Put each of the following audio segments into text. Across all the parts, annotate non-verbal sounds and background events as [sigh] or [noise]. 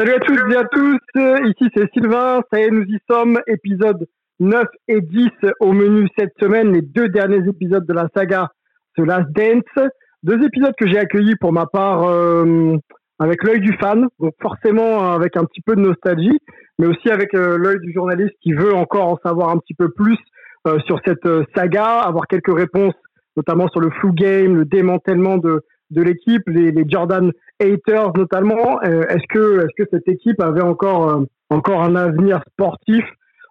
Salut à toutes et à tous, ici c'est Sylvain, ça y est, nous y sommes, épisode 9 et 10 au menu cette semaine, les deux derniers épisodes de la saga The Last Dance. Deux épisodes que j'ai accueillis pour ma part euh, avec l'œil du fan, donc forcément avec un petit peu de nostalgie, mais aussi avec euh, l'œil du journaliste qui veut encore en savoir un petit peu plus euh, sur cette saga, avoir quelques réponses, notamment sur le flu game, le démantèlement de, de l'équipe, les, les, Jordan haters notamment. est-ce que est-ce que cette équipe avait encore encore un avenir sportif?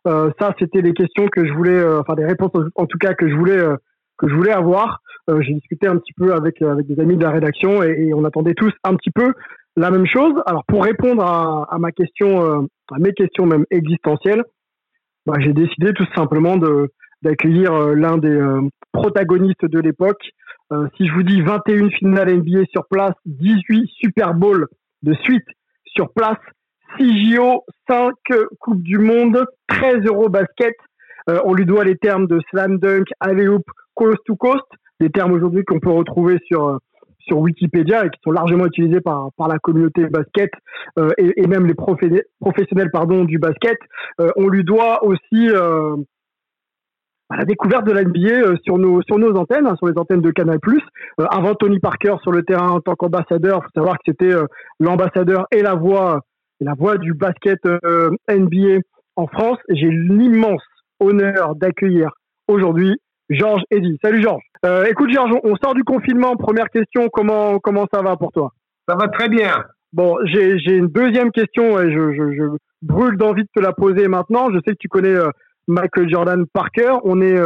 Euh, ça, c'était des questions que je voulais, euh, enfin des réponses en tout cas que je voulais euh, que je voulais avoir. J'ai discuté un petit peu avec avec des amis de la rédaction et, on attendait tous un petit peu la même chose. Alors pour répondre à, à ma question, à mes questions même existentielles, bah, j'ai décidé tout simplement de d'accueillir l'un des protagonistes de l'époque. Si je vous dis 21 finales NBA sur place, 18 Super Bowl de suite sur place, 6 JO, 5 Coupes du Monde, 13 euros basket. Euh, on lui doit les termes de slam dunk, alley-oop, coast to coast, des termes aujourd'hui qu'on peut retrouver sur euh, sur Wikipédia et qui sont largement utilisés par par la communauté basket euh, et, et, même les professionnels pardon du basket. on lui doit aussi bah, la découverte de la NBA sur nos sur nos antennes, hein, sur les antennes de Canal+. avant Tony Parker sur le terrain en tant qu'ambassadeur, faut savoir que c'était l'ambassadeur et la voix la voix du basket euh, NBA en France. J'ai l'immense honneur d'accueillir aujourd'hui Georges Eddy. Salut Georges. Euh, écoute Georges, on sort du confinement. Première question, comment comment ça va pour toi? Ça va très bien. Bon, j'ai une deuxième question et je, je, je brûle d'envie de te la poser maintenant. Je sais que tu connais euh, Michael Jordan Parker. On est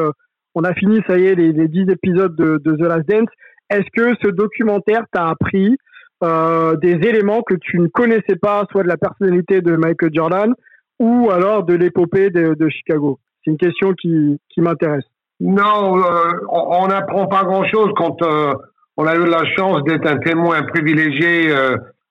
on a fini, ça y est, les, les 10 épisodes de, The Last Dance. Est-ce que ce documentaire t'a appris euh, des éléments que tu ne connaissais pas, soit de la personnalité de Michael Jordan ou alors de l'épopée de, Chicago? C'est une question qui, qui m'intéresse. Non, euh, on n'apprend pas grand-chose quand euh, on a eu la chance d'être un témoin privilégié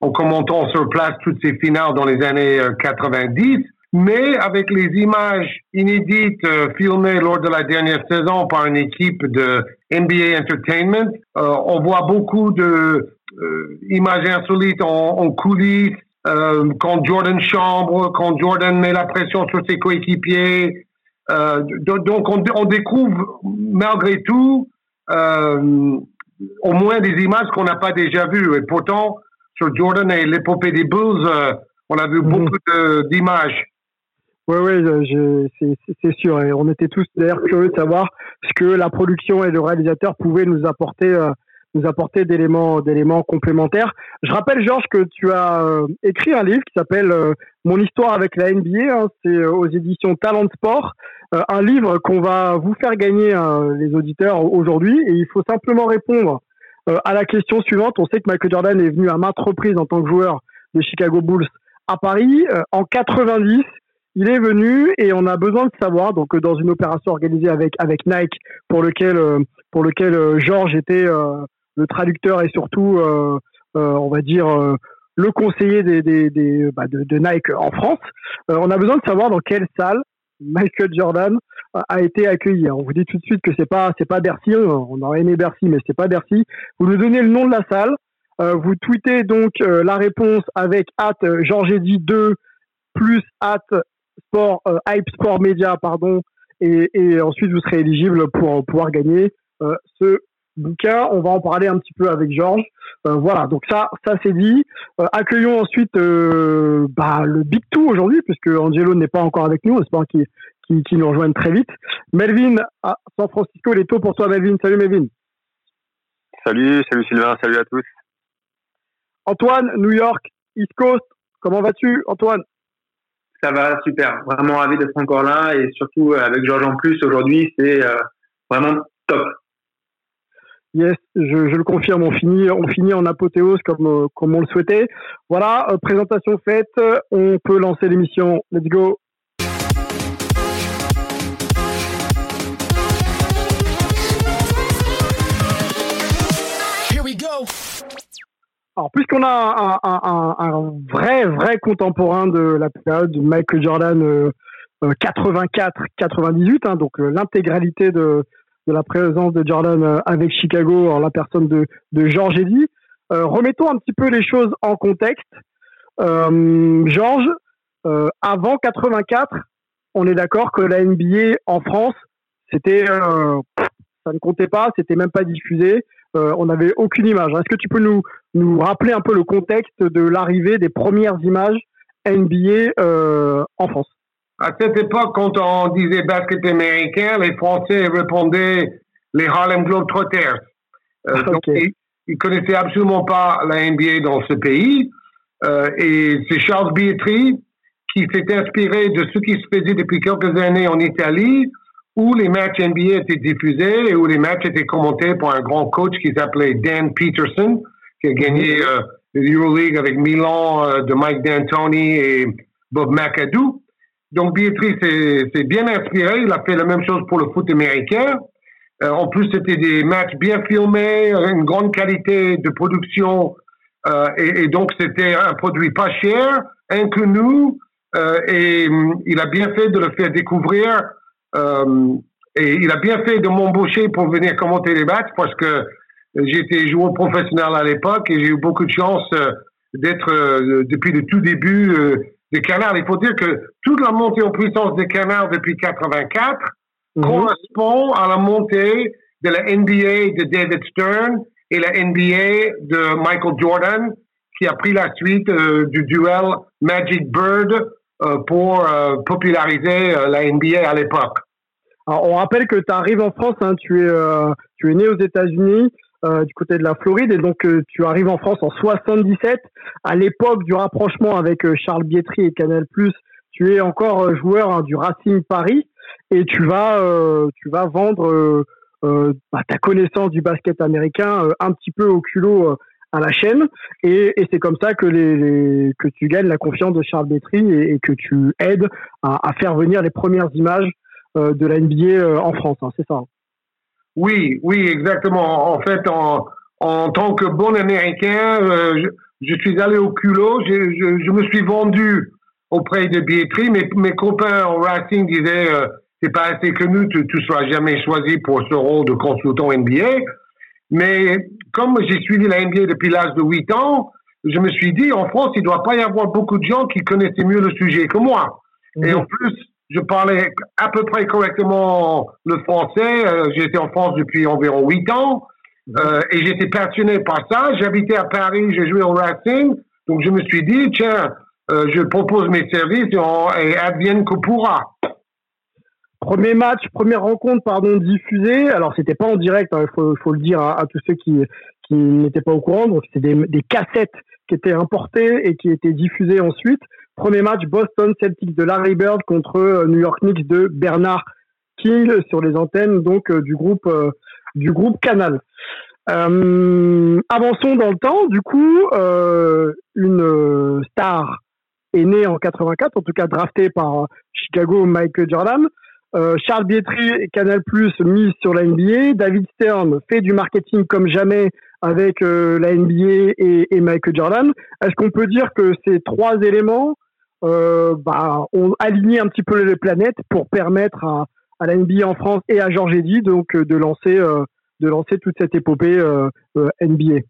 en commentant sur place toutes ces finales dans les années 90. Mais avec les images inédites filmées lors de la dernière saison par une équipe de NBA Entertainment, on voit beaucoup de euh, images insolites en, en coulisses, euh, quand Jordan chambre, quand Jordan met la pression sur ses coéquipiers. Euh, donc on, on, découvre malgré tout au moins des images qu'on n'a pas déjà vues. Et pourtant, sur Jordan et l'épopée des Bulls, on a vu mhm. beaucoup d'images. Oui, oui, c'est sûr. Et on était tous d'ailleurs curieux de savoir ce que la production et le réalisateur pouvaient nous apporter nous apporter d'éléments d'éléments complémentaires. Je rappelle Georges que tu as euh, écrit un livre qui s'appelle euh, Mon histoire avec la NBA, hein, c'est euh, aux éditions Talent Sport, un livre qu'on va vous faire gagner les auditeurs aujourd'hui et il faut simplement répondre à la question suivante. On sait que Michael Jordan est venu à maintes reprises en tant que joueur des Chicago Bulls à Paris en 90. Il est venu et on a besoin de savoir donc dans une opération organisée avec avec Nike pour lequel pour lequel Georges était le traducteur et surtout, euh, euh, on va dire, euh, le conseiller des, des, des bah de, Nike en France. on a besoin de savoir dans quelle salle Michael Jordan a été accueilli. On vous dit tout de suite que c'est pas c'est pas Bercy. On aurait aimé Bercy, mais c'est pas Bercy. Vous nous donnez le nom de la salle. vous tweetez donc la réponse avec at Georges 2 plus at sport hype sport media pardon et, et, ensuite vous serez éligible pour pouvoir gagner ce bouquin. On va en parler un petit peu avec Georges. Euh, voilà, donc ça, ça c'est dit. Euh, accueillons ensuite euh, bah, le Big Two aujourd'hui, puisque Angelo n'est pas encore avec nous. On espère qu'il qu nous rejoigne très vite. Melvin à San Francisco, il est tôt pour toi, Melvin. Salut, Melvin. Salut, salut Sylvain, salut à tous. Antoine, New York, East Coast, comment vas-tu, Antoine? Ça va, super. Vraiment ravi d'être encore là et surtout avec Georges en plus aujourd'hui, c'est vraiment top. Yes, je, je, le confirme, on finit, on finit en apothéose comme, euh, comme on le souhaitait. Voilà, euh, présentation faite, on peut lancer l'émission. Let's go. Alors, puisqu'on a un, un, un, vrai, vrai contemporain de la période de Michael Jordan 84-98, euh, hein, donc l'intégralité de, de la présence de Jordan euh, avec Chicago en la personne de, de Georges Eddy. Euh, remettons un petit peu les choses en contexte. Georges, avant 84, on est d'accord que la NBA en France, c'était, ça ne comptait pas, c'était même pas diffusé. On n'avait aucune image. Est-ce que tu peux nous, nous rappeler un peu le contexte de l'arrivée des premières images NBA en France? À cette époque, quand on disait basket américain, les Français répondaient les Harlem Globetrotters. Euh, donc, ils, connaissaient absolument pas la NBA dans ce pays. Euh, et c'est Charles Bietri qui s'est inspiré de ce qui se faisait depuis quelques années en Italie, où les matchs NBA étaient diffusés et où les matchs étaient commentés par un grand coach qui s'appelait Dan Peterson, qui a gagné mhm. euh, l'Euroleague avec Milan euh, de Mike D'Antoni et Bob McAdoo. Donc Bietri s'est bien inspiré, il a fait la même chose pour le foot américain. Euh, en plus, c'était des matchs bien filmés, une grande qualité de production, euh, et, et, donc c'était un produit pas cher, inconnu, et hum, il a bien fait de le faire découvrir, et il a bien fait de m'embaucher pour venir commenter les matchs parce que j'étais joueur professionnel à l'époque et j'ai eu beaucoup de chance euh, d'être depuis le tout début des Canards. Il faut dire que toute la montée en puissance des Canards depuis 84 Mhm. correspond à la montée de la NBA de David Stern et la NBA de Michael Jordan, qui a pris la suite euh, du duel Magic Bird euh, pour euh, populariser la NBA à l'époque. on rappelle que tu arrives en France, hein, tu, es, tu es né aux États-Unis, du côté de la Floride, et donc tu arrives en France en 77. À l'époque du rapprochement avec Charles Bietri et Canal+, tu es encore joueur hein, du Racing Paris et tu vas, euh, tu vas vendre euh, euh, bah, ta connaissance du basket américain un petit peu au culot à la chaîne et, c'est comme ça que tu gagnes la confiance de Charles Bétry et, que tu aides à, faire venir les premières images de la NBA en France, hein, c'est ça. Hein. Oui, oui, exactement. En fait, en, tant que bon Américain, je, je, suis allé au culot, je, me suis vendu auprès de Bietri. Mes, mes copains au Racing disaient c'est pas assez connu, tu ne seras jamais choisi pour ce rôle de consultant NBA. Mais comme j'ai suivi la NBA depuis l'âge de 8 ans, je me suis dit, en France, il ne doit pas y avoir beaucoup de gens qui connaissaient mieux le sujet que moi. Et en plus, je parlais à peu près correctement le français. Euh, j'étais en France depuis environ 8 ans. Euh, et j'étais passionné par ça. J'habitais à Paris, j'ai joué au Racing. Donc je me suis dit, tiens, euh, je propose mes services et, et advienne que pourra. Premier match, première rencontre, pardon, diffusée. Alors, c'était pas en direct, il hein, faut, le dire à, tous ceux qui, n'étaient pas au courant. Donc, c'était des, cassettes qui étaient importées et qui étaient diffusées ensuite. Premier match, Boston Celtics de Larry Bird contre euh, New York Knicks de Bernard King sur les antennes donc euh, du groupe euh, du groupe Canal. Avançons dans le temps. Du coup, une star est née en 84, en tout cas draftée par Chicago, Michael Jordan. Euh, Charles Bietri et Canal Plus mise sur la NBA. David Stern fait du marketing comme jamais avec euh, la NBA et, Michael Jordan. Est-ce qu'on peut dire que ces trois éléments euh, bah, ont aligné un petit peu les planètes pour permettre à, la NBA en France et à Georges Eddy donc de lancer de lancer toute cette épopée NBA.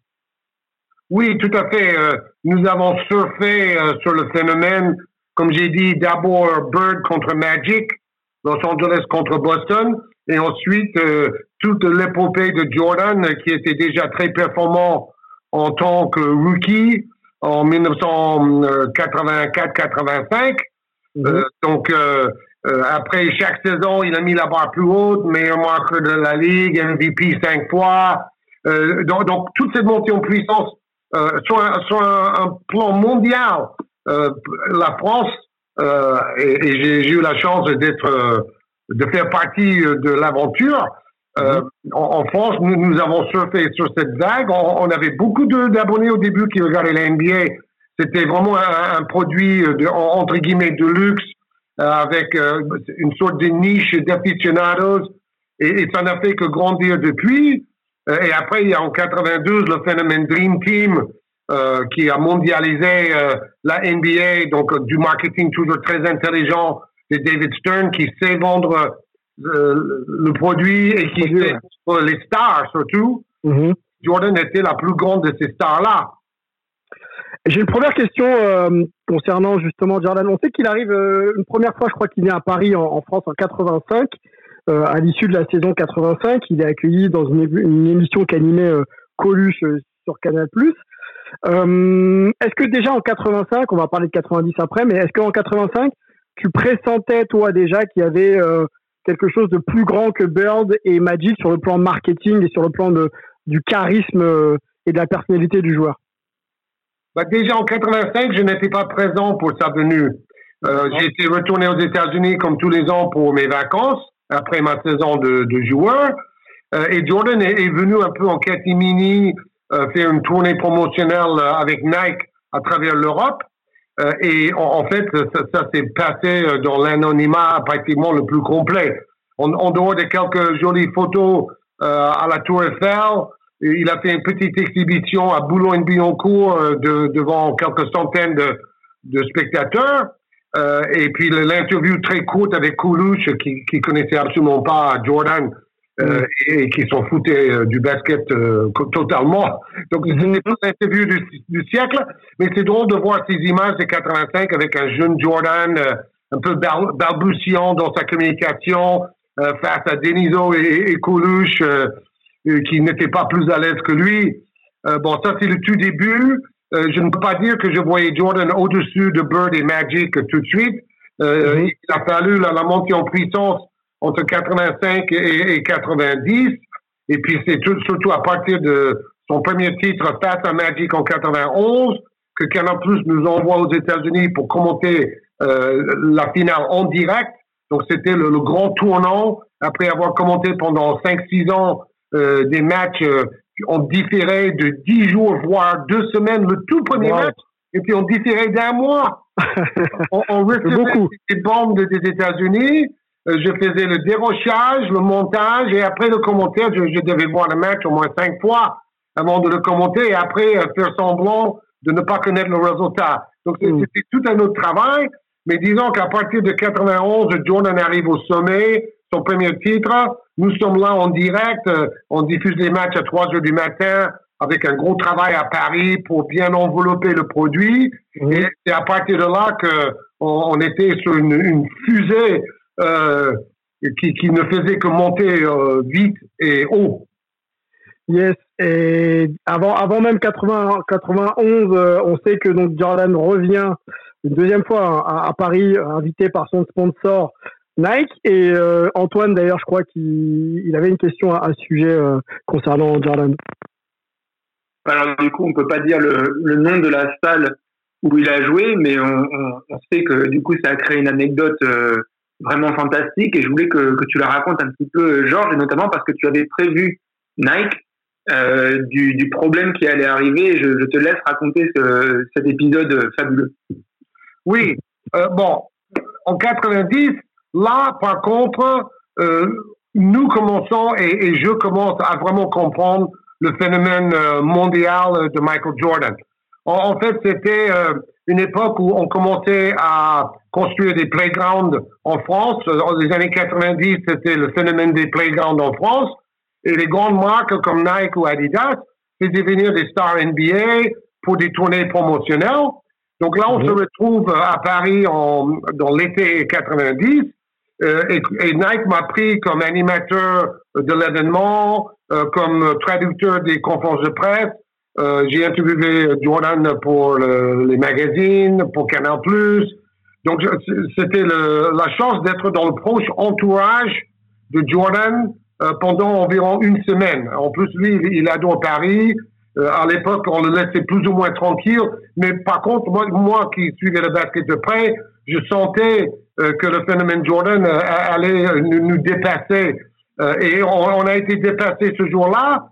Oui, tout à fait. nous avons surfé sur le phénomène, comme j'ai dit, d'abord Bird contre Magic, Los Angeles contre Boston. Et ensuite, euh, toute l'épopée de Jordan, qui était déjà très performant en tant que rookie en 1984-85. Mhm. Euh, donc, euh, après chaque saison, il a mis la barre plus haute, meilleur marqueur de la Ligue, MVP cinq fois. Donc, donc, toute cette montée en puissance sur, un, sur un plan mondial, la France euh, et, et j'ai eu la chance d'être, euh, de faire partie de l'aventure. Euh, mhm. en, France, nous, nous, avons surfé sur cette vague. On, avait beaucoup d'abonnés au début qui regardaient la NBA. C'était vraiment un, un, produit de, entre guillemets de luxe euh, avec euh, une sorte de niche d'aficionados. Et, et, ça n'a fait que grandir depuis. et après, il y a en 92 le phénomène Dream Team euh, qui a mondialisé euh, la NBA, donc euh, du marketing toujours très intelligent de David Stern, qui sait vendre le produit et qui sait les stars surtout. Mm-hmm. Jordan était la plus grande de ces stars-là. J'ai une première question euh, concernant justement Jordan. On sait qu'il arrive euh, une première fois, je crois qu'il est à Paris en, France en 85. Euh, à l'issue de la saison 85, il est accueilli dans une, émission qu'animait Coluche sur Canal+. Est-ce que déjà en 85, on va parler de 90 après, mais est-ce qu'en 85, tu pressentais toi déjà qu'il y avait quelque chose de plus grand que Bird et Magic sur le plan marketing et sur le plan de, du charisme et de la personnalité du joueur? Bah, déjà en 85, je n'étais pas présent pour sa venue. Euh, j'ai été retourné aux États-Unis comme tous les ans pour mes vacances après ma saison de, de joueur. Euh, et Jordan est, est, venu un peu en catimini euh, faire une tournée promotionnelle euh, avec Nike à travers l'Europe. Euh, et en, fait, ça, s'est passé euh, dans l'anonymat pratiquement le plus complet. En, dehors de quelques jolies photos à la Tour Eiffel, il a fait une petite exhibition à Boulogne-Billancourt euh, de, devant quelques centaines de, spectateurs. Euh, et puis l'interview très courte avec Koulouche, qui, qui connaissait absolument pas Jordan euh, et, qui s'en foutait euh, du basket euh, totalement. Donc mm-hmm. c'était pas l'interview du, du, siècle, mais c'est drôle de voir ces images de 85 avec un jeune Jordan un peu balbutiant dans sa communication face à Deniso et, et Koulouche euh, qui n'était pas plus à l'aise que lui. Bon, ça c'est le tout début. Je ne peux pas dire que je voyais Jordan au-dessus de Bird et Magic tout de suite. Mm-hmm. Il a fallu la, la, montée en puissance entre 85 et, et 90. Et puis c'est surtout à partir de son premier titre face à Magic en 91 que Canal Plus nous envoie aux États-Unis pour commenter euh, la finale en direct. Donc c'était le, le, grand tournant après avoir commenté pendant 5-6 ans euh, des matchs euh, ont différé de 10 jours, voire deux semaines, le tout premier match, et puis on différé d'un mois. on, on recevait des bandes des États-Unis. Euh, je faisais le dérochage, le montage, et après le commentaire, je, je, devais voir le match au moins cinq fois avant de le commenter, et après faire semblant de ne pas connaître le résultat. Donc mm. c'était tout un autre travail. Mais disons qu'à partir de 91, Jordan arrive au sommet, son premier titre. Nous sommes là en direct. Euh, on diffuse les matchs à 3 heures du matin avec un gros travail à Paris pour bien envelopper le produit. Mmh. Et c'est à partir de là que on, était sur une, une fusée euh, qui, qui, ne faisait que monter euh, vite et haut. Yes. Et avant, avant même 80, 91, euh, on sait que donc Jordan revient une deuxième fois à, à Paris, invité par son sponsor Nike. Et euh, Antoine, d'ailleurs, je crois qu'il avait une question à, ce sujet euh, concernant Jordan. Alors, du coup, on peut pas dire le, le, nom de la salle où il a joué, mais on, on, on, sait que du coup, ça a créé une anecdote euh, vraiment fantastique. Et je voulais que, que, tu la racontes un petit peu, Georges, et notamment parce que tu avais prévu Nike euh, du, problème qui allait arriver. Je, je te laisse raconter ce, cet épisode fabuleux. Oui, euh, bon, en 90, Là, par contre, euh, nous commençons et, je commence à vraiment comprendre le phénomène mondial de Michael Jordan. En, fait, c'était une époque où on commençait à construire des playgrounds en France. Dans les années 90, c'était le phénomène des playgrounds en France. Et les grandes marques comme Nike ou Adidas faisaient devenir des stars NBA pour des tournées promotionnelles. Donc là, on mmh. se retrouve à Paris en, dans l'été 90 euh, et, et, Nike m'a pris comme animateur de l'événement, euh, comme traducteur des conférences de presse. Euh, j'ai interviewé Jordan pour le, les magazines, pour Canal+. Donc, c'était la chance d'être dans le proche entourage de Jordan euh, pendant environ une semaine. En plus, lui, il adore Paris. Euh, à l'époque, on le laissait plus ou moins tranquille. Mais par contre, moi, moi qui suivais le basket de près, je sentais euh, que le phénomène Jordan euh, allait nous, nous dépasser. Euh, et on, on, a été dépassé ce jour-là.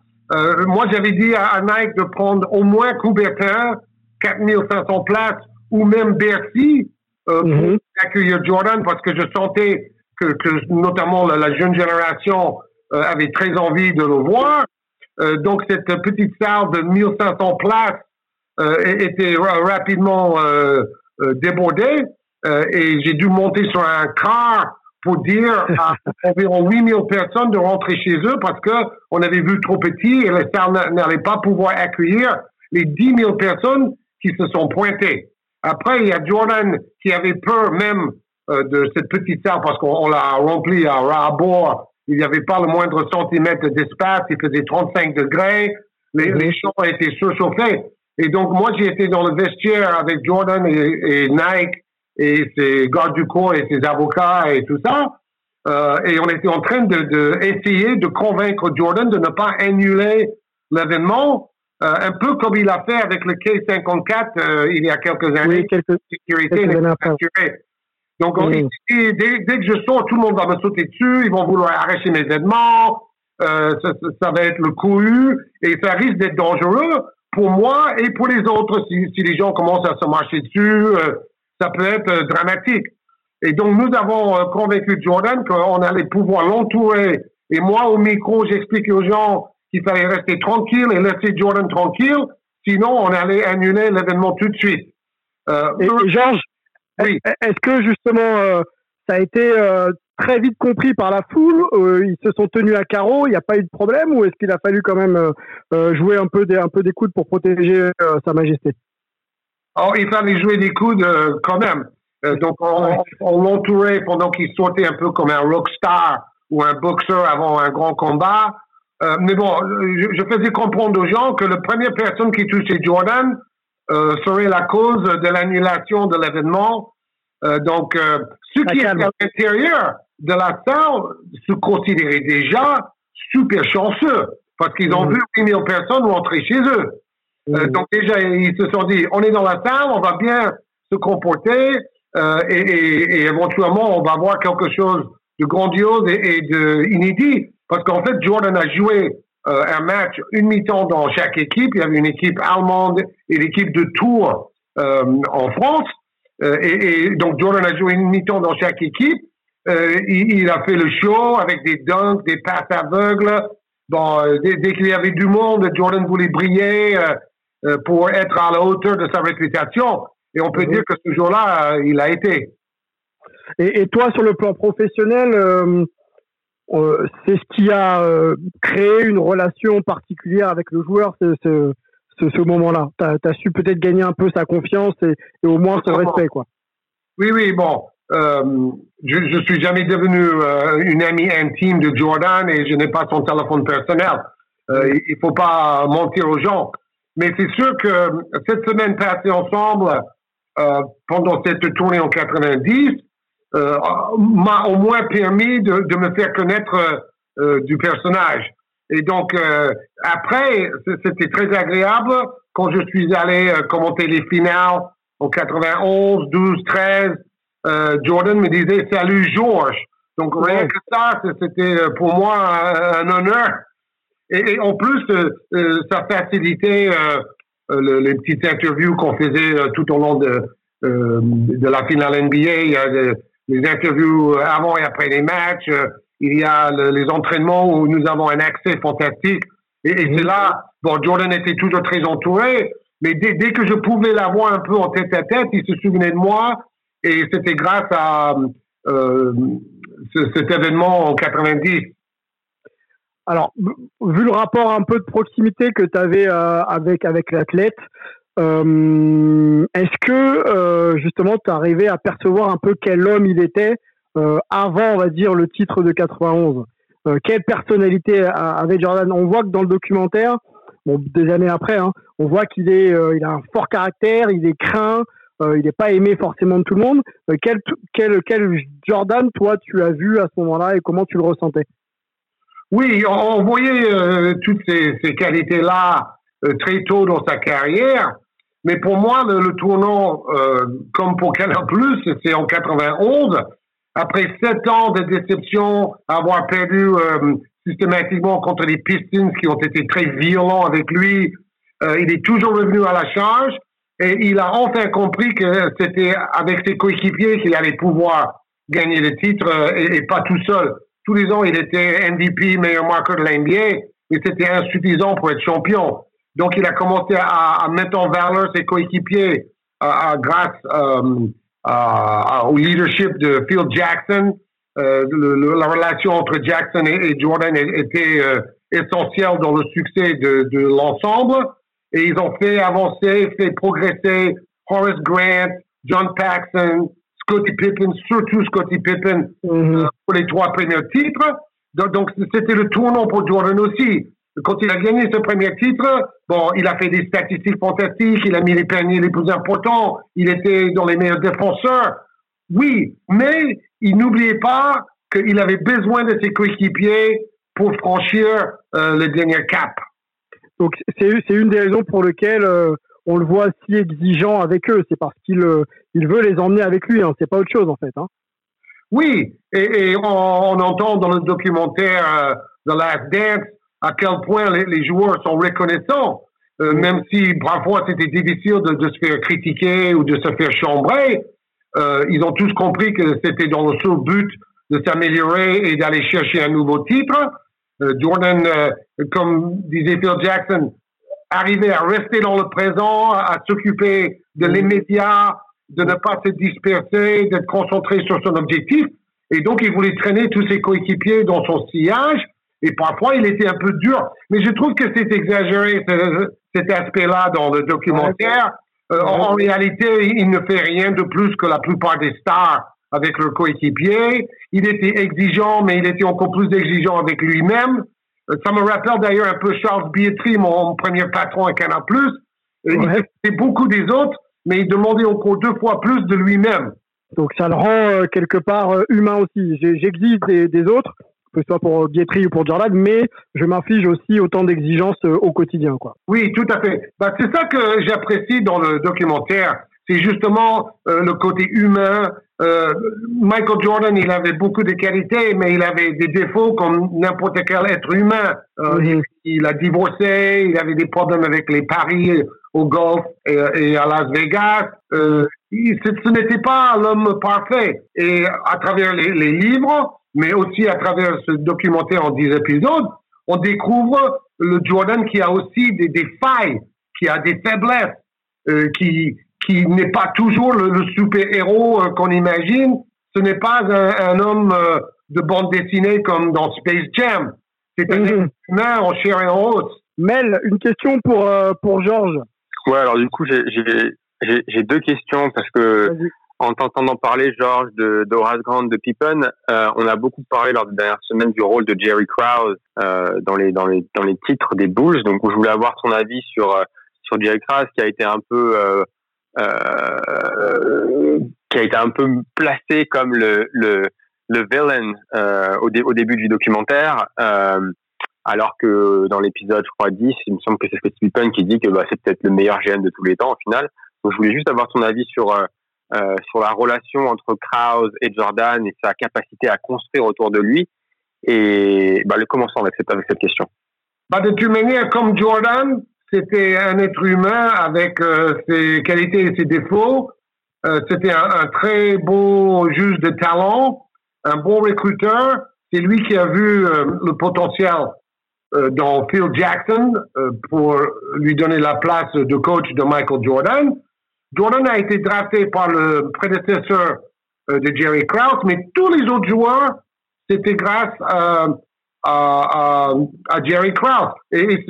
moi, j'avais dit à, à, Nike de prendre au moins Coubertin, 4500 places, ou même Bercy, pour mm -hmm. accueillir Jordan, parce que je sentais que, que notamment la, la, jeune génération avait très envie de le voir. donc, cette petite salle de 1500 places était rapidement débordée. Euh, et j'ai dû monter sur un car pour dire à [laughs] environ 8000 personnes de rentrer chez eux parce que on avait vu trop petit et les salles n'allaient pas pouvoir accueillir les 10 000 personnes qui se sont pointés. Après, il y a Jordan qui avait peur même euh, de cette petite salle parce qu'on l'a rempli à, à bord. Il n'y avait pas le moindre centimètre d'espace. Il faisait 35 degrés. Les, les champs étaient surchauffés. Et donc, moi, j'ai été dans le vestiaire avec Jordan et, Nike et ses gardes du corps et ses avocats et tout ça. Euh, et on était en train de, de, essayer de convaincre Jordan de ne pas annuler l'événement, euh, un peu comme il a fait avec le K54 euh, il y a quelques années. Oui, quelques, sécurité Donc, on dit, dès, dès, que je sors, tout le monde va me sauter dessus, ils vont vouloir arracher mes vêtements, euh, ça, ça, va être le couru, et ça risque d'être dangereux pour moi et pour les autres. Si, si les gens commencent à se marcher dessus, euh, ça peut être dramatique. Et donc, nous avons convaincu Jordan qu'on allait pouvoir l'entourer. Et moi, au micro, j'expliquais aux gens qu'il fallait rester tranquille et laisser Jordan tranquille. Sinon, on allait annuler l'événement tout de suite. et, Georges, oui. est-ce que justement, ça a été très vite compris par la foule. Euh, ils se sont tenus à carreau, il n'y a pas eu de problème ou est-ce qu'il a fallu quand même euh, euh, jouer un peu des un peu des coudes pour protéger Sa Majesté? Oh, il fallait jouer des coudes quand même. donc on, l'entourait pendant qu'il sortait un peu comme un rockstar ou un boxeur avant un grand combat. Mais bon, je, faisais comprendre aux gens que la première personne qui touchait Jordan serait la cause de l'annulation de l'événement. donc, ceux qui étaient à l'intérieur de la salle se considéraient déjà super chanceux parce qu'ils ont mmh. vu 8 000 personnes rentrer chez eux. Euh, mmh. donc déjà, ils se sont dit, on est dans la salle, on va bien se comporter euh, et, et, et, éventuellement, on va voir quelque chose de grandiose et, et de inédit. Parce qu'en fait, Jordan a joué euh, un match, une mi-temps dans chaque équipe. Il y avait une équipe allemande et l'équipe de Tours euh, en France. Euh, et, et, donc Jordan a joué une mi-temps dans chaque équipe. Il, a fait le show avec des dunks, des passes aveugles. Bon, euh, dès, qu'il y avait du monde, Jordan voulait briller pour être à la hauteur de sa réputation. Et on peut mhm. dire que ce jour-là, il a été. Et, et, toi, sur le plan professionnel, euh, c'est ce qui a créé une relation particulière avec le joueur, ce, ce, ce, moment-là. Tu as, su peut-être gagner un peu sa confiance et, et au moins son respect, quoi. Oui, oui, bon euh, je, je suis jamais devenu euh, une amie intime de Jordan et je n'ai pas son téléphone personnel. Euh, il faut pas mentir aux gens. Mais c'est sûr que cette semaine passée ensemble, euh, pendant cette tournée en 90, euh, m'a au moins permis de, de me faire connaître euh, du personnage. Et donc, après, c'était très agréable quand je suis allé commenter les finales en 91, 12, 13, euh, Jordan me disait salut Georges. Donc rien que ça, c'était euh, pour moi un, honneur. Et, en plus, euh, ça facilitait les petites interviews qu'on faisait tout au long de, de la finale NBA. Des, interviews avant et après les matchs. il y a les entraînements où nous avons un accès fantastique. Et, c'est là, Jordan était toujours très entouré, mais dès, dès que je pouvais l'avoir un peu en tête à tête, il se souvenait de moi et c'était grâce à euh, cet événement en 90. Alors, vu le rapport un peu de proximité que tu avais euh, avec, avec l'athlète, euh, est-ce que euh, justement tu arrivé à percevoir un peu quel homme il était euh, avant, on va dire, le titre de 91 euh, Quelle personnalité avait Jordan? On voit que dans le documentaire, bon, des années après, hein, on voit qu'il est, il a un fort caractère, il est craint, il n'est pas aimé forcément de tout le monde. Quel, quel, quel, Jordan, toi, tu as vu à ce moment-là et comment tu le ressentais? Oui, on, voyait toutes ces, ces qualités-là très tôt dans sa carrière. Mais pour moi, le, tournant, comme pour Canal+, c'est en 91. Après sept ans de déception, avoir perdu systématiquement contre les Pistons qui ont été très violents avec lui, il est toujours revenu à la charge. Et il a enfin compris que c'était avec ses coéquipiers qu'il allait pouvoir gagner le titre euh, et, pas tout seul. Tous les ans, il était MVP, meilleur marqueur de l'NBA, mais c'était insuffisant pour être champion. Donc, il a commencé à, mettre en valeur ses coéquipiers euh, grâce euh, au leadership de Phil Jackson. la relation entre Jackson et, Jordan était essentielle dans le succès de, de l'ensemble. et ils ont fait avancer, fait progresser Horace Grant, John Paxson, Scottie Pippen, surtout Scottie Pippen mm-hmm. pour les trois premiers titres. Donc, c'était le tournant pour Jordan aussi. Quand il a gagné ce premier titre, bon, il a fait des statistiques fantastiques, il a mis les paniers les plus importants, il était dans les meilleurs défenseurs. Oui, mais il n'oubliait pas qu'il avait besoin de ses coéquipiers pour franchir euh, le dernier cap. Donc, c'est une des raisons pour lesquelles euh, on le voit si exigeant avec eux. C'est parce qu'il euh, il veut les emmener avec lui. Hein. C'est pas autre chose, en fait. Hein. Oui, et, on, entend dans le documentaire The Last Dance à quel point les, joueurs sont reconnaissants, euh, même si parfois c'était difficile de, se faire critiquer ou de se faire chambrer. Euh, ils ont tous compris que c'était dans le seul but de s'améliorer et d'aller chercher un nouveau titre. Euh, Jordan, comme disait Phil Jackson, arrivait à rester dans le présent, à, s'occuper de mm. l'immédiat, de ne pas se disperser, d'être concentré sur son objectif. Et donc, il voulait traîner tous ses coéquipiers dans son sillage et parfois, il était un peu dur. Mais je trouve que c'est exagéré, cet aspect-là dans le documentaire. Euh, en, réalité, il ne fait rien de plus que la plupart des stars avec leurs coéquipiers. Il était exigeant, mais il était encore plus exigeant avec lui-même. Euh, ça me rappelle d'ailleurs un peu Charles Bietri, mon premier patron à Canal+. Euh, il faisait beaucoup des autres, mais il demandait encore deux fois plus de lui-même. Donc ça le rend quelque part humain aussi. J'existe des, autres, que ce soit pour Bietri ou pour Jordan, mais je m'inflige aussi autant d'exigences euh, au quotidien. Quoi. Oui, tout à fait. Bah, c'est ça que j'apprécie dans le documentaire. C'est justement euh, le côté humain. Euh, Michael Jordan, il avait beaucoup de qualités, mais il avait des défauts comme n'importe quel être humain. il, a divorcé, il avait des problèmes avec les paris au golf et, à Las Vegas. ce, n'était pas l'homme parfait. Et à travers les, les livres, mais aussi à travers ce documentaire en 10 épisodes, on découvre le Jordan qui a aussi des, des failles, qui a des faiblesses, euh, qui, qui n'est pas toujours le, super-héros euh, qu'on imagine. Ce n'est pas un, un homme euh, de bande dessinée comme dans Space Jam. C'est un mhm. humain en chair et en os. Mel, une question pour, euh, pour Georges. Ouais, alors du coup, j'ai deux questions parce que en t'entendant parler, Georges, de d'Horace Grant, de Pippen, euh, on a beaucoup parlé lors des dernières semaines du rôle de Jerry Krause euh, dans les dans les dans les titres des Bulls. Donc, je voulais avoir ton avis sur euh, sur Jerry Krause, qui a été un peu qui a été un peu placé comme le le le villain au, au début du documentaire. alors que dans l'épisode, je crois 10, il me semble que c'est Pippen qui dit que bah, c'est peut-être le meilleur GM de tous les temps au final. Donc je voulais juste avoir ton avis sur euh, sur la relation entre Krause et Jordan et sa capacité à construire autour de lui. Et bah, le commençons avec cette, avec cette question? Bah, de toute manière, comme Jordan, c'était un être humain avec euh, ses qualités et ses défauts. Euh, c'était un, très beau juge de talent, un bon recruteur. C'est lui qui a vu le potentiel dans Phil Jackson pour lui donner la place de coach de Michael Jordan. Jordan a été drafté par le prédécesseur euh, de Jerry Krause, mais tous les autres joueurs, c'était grâce à, à, à, Jerry Krause. Et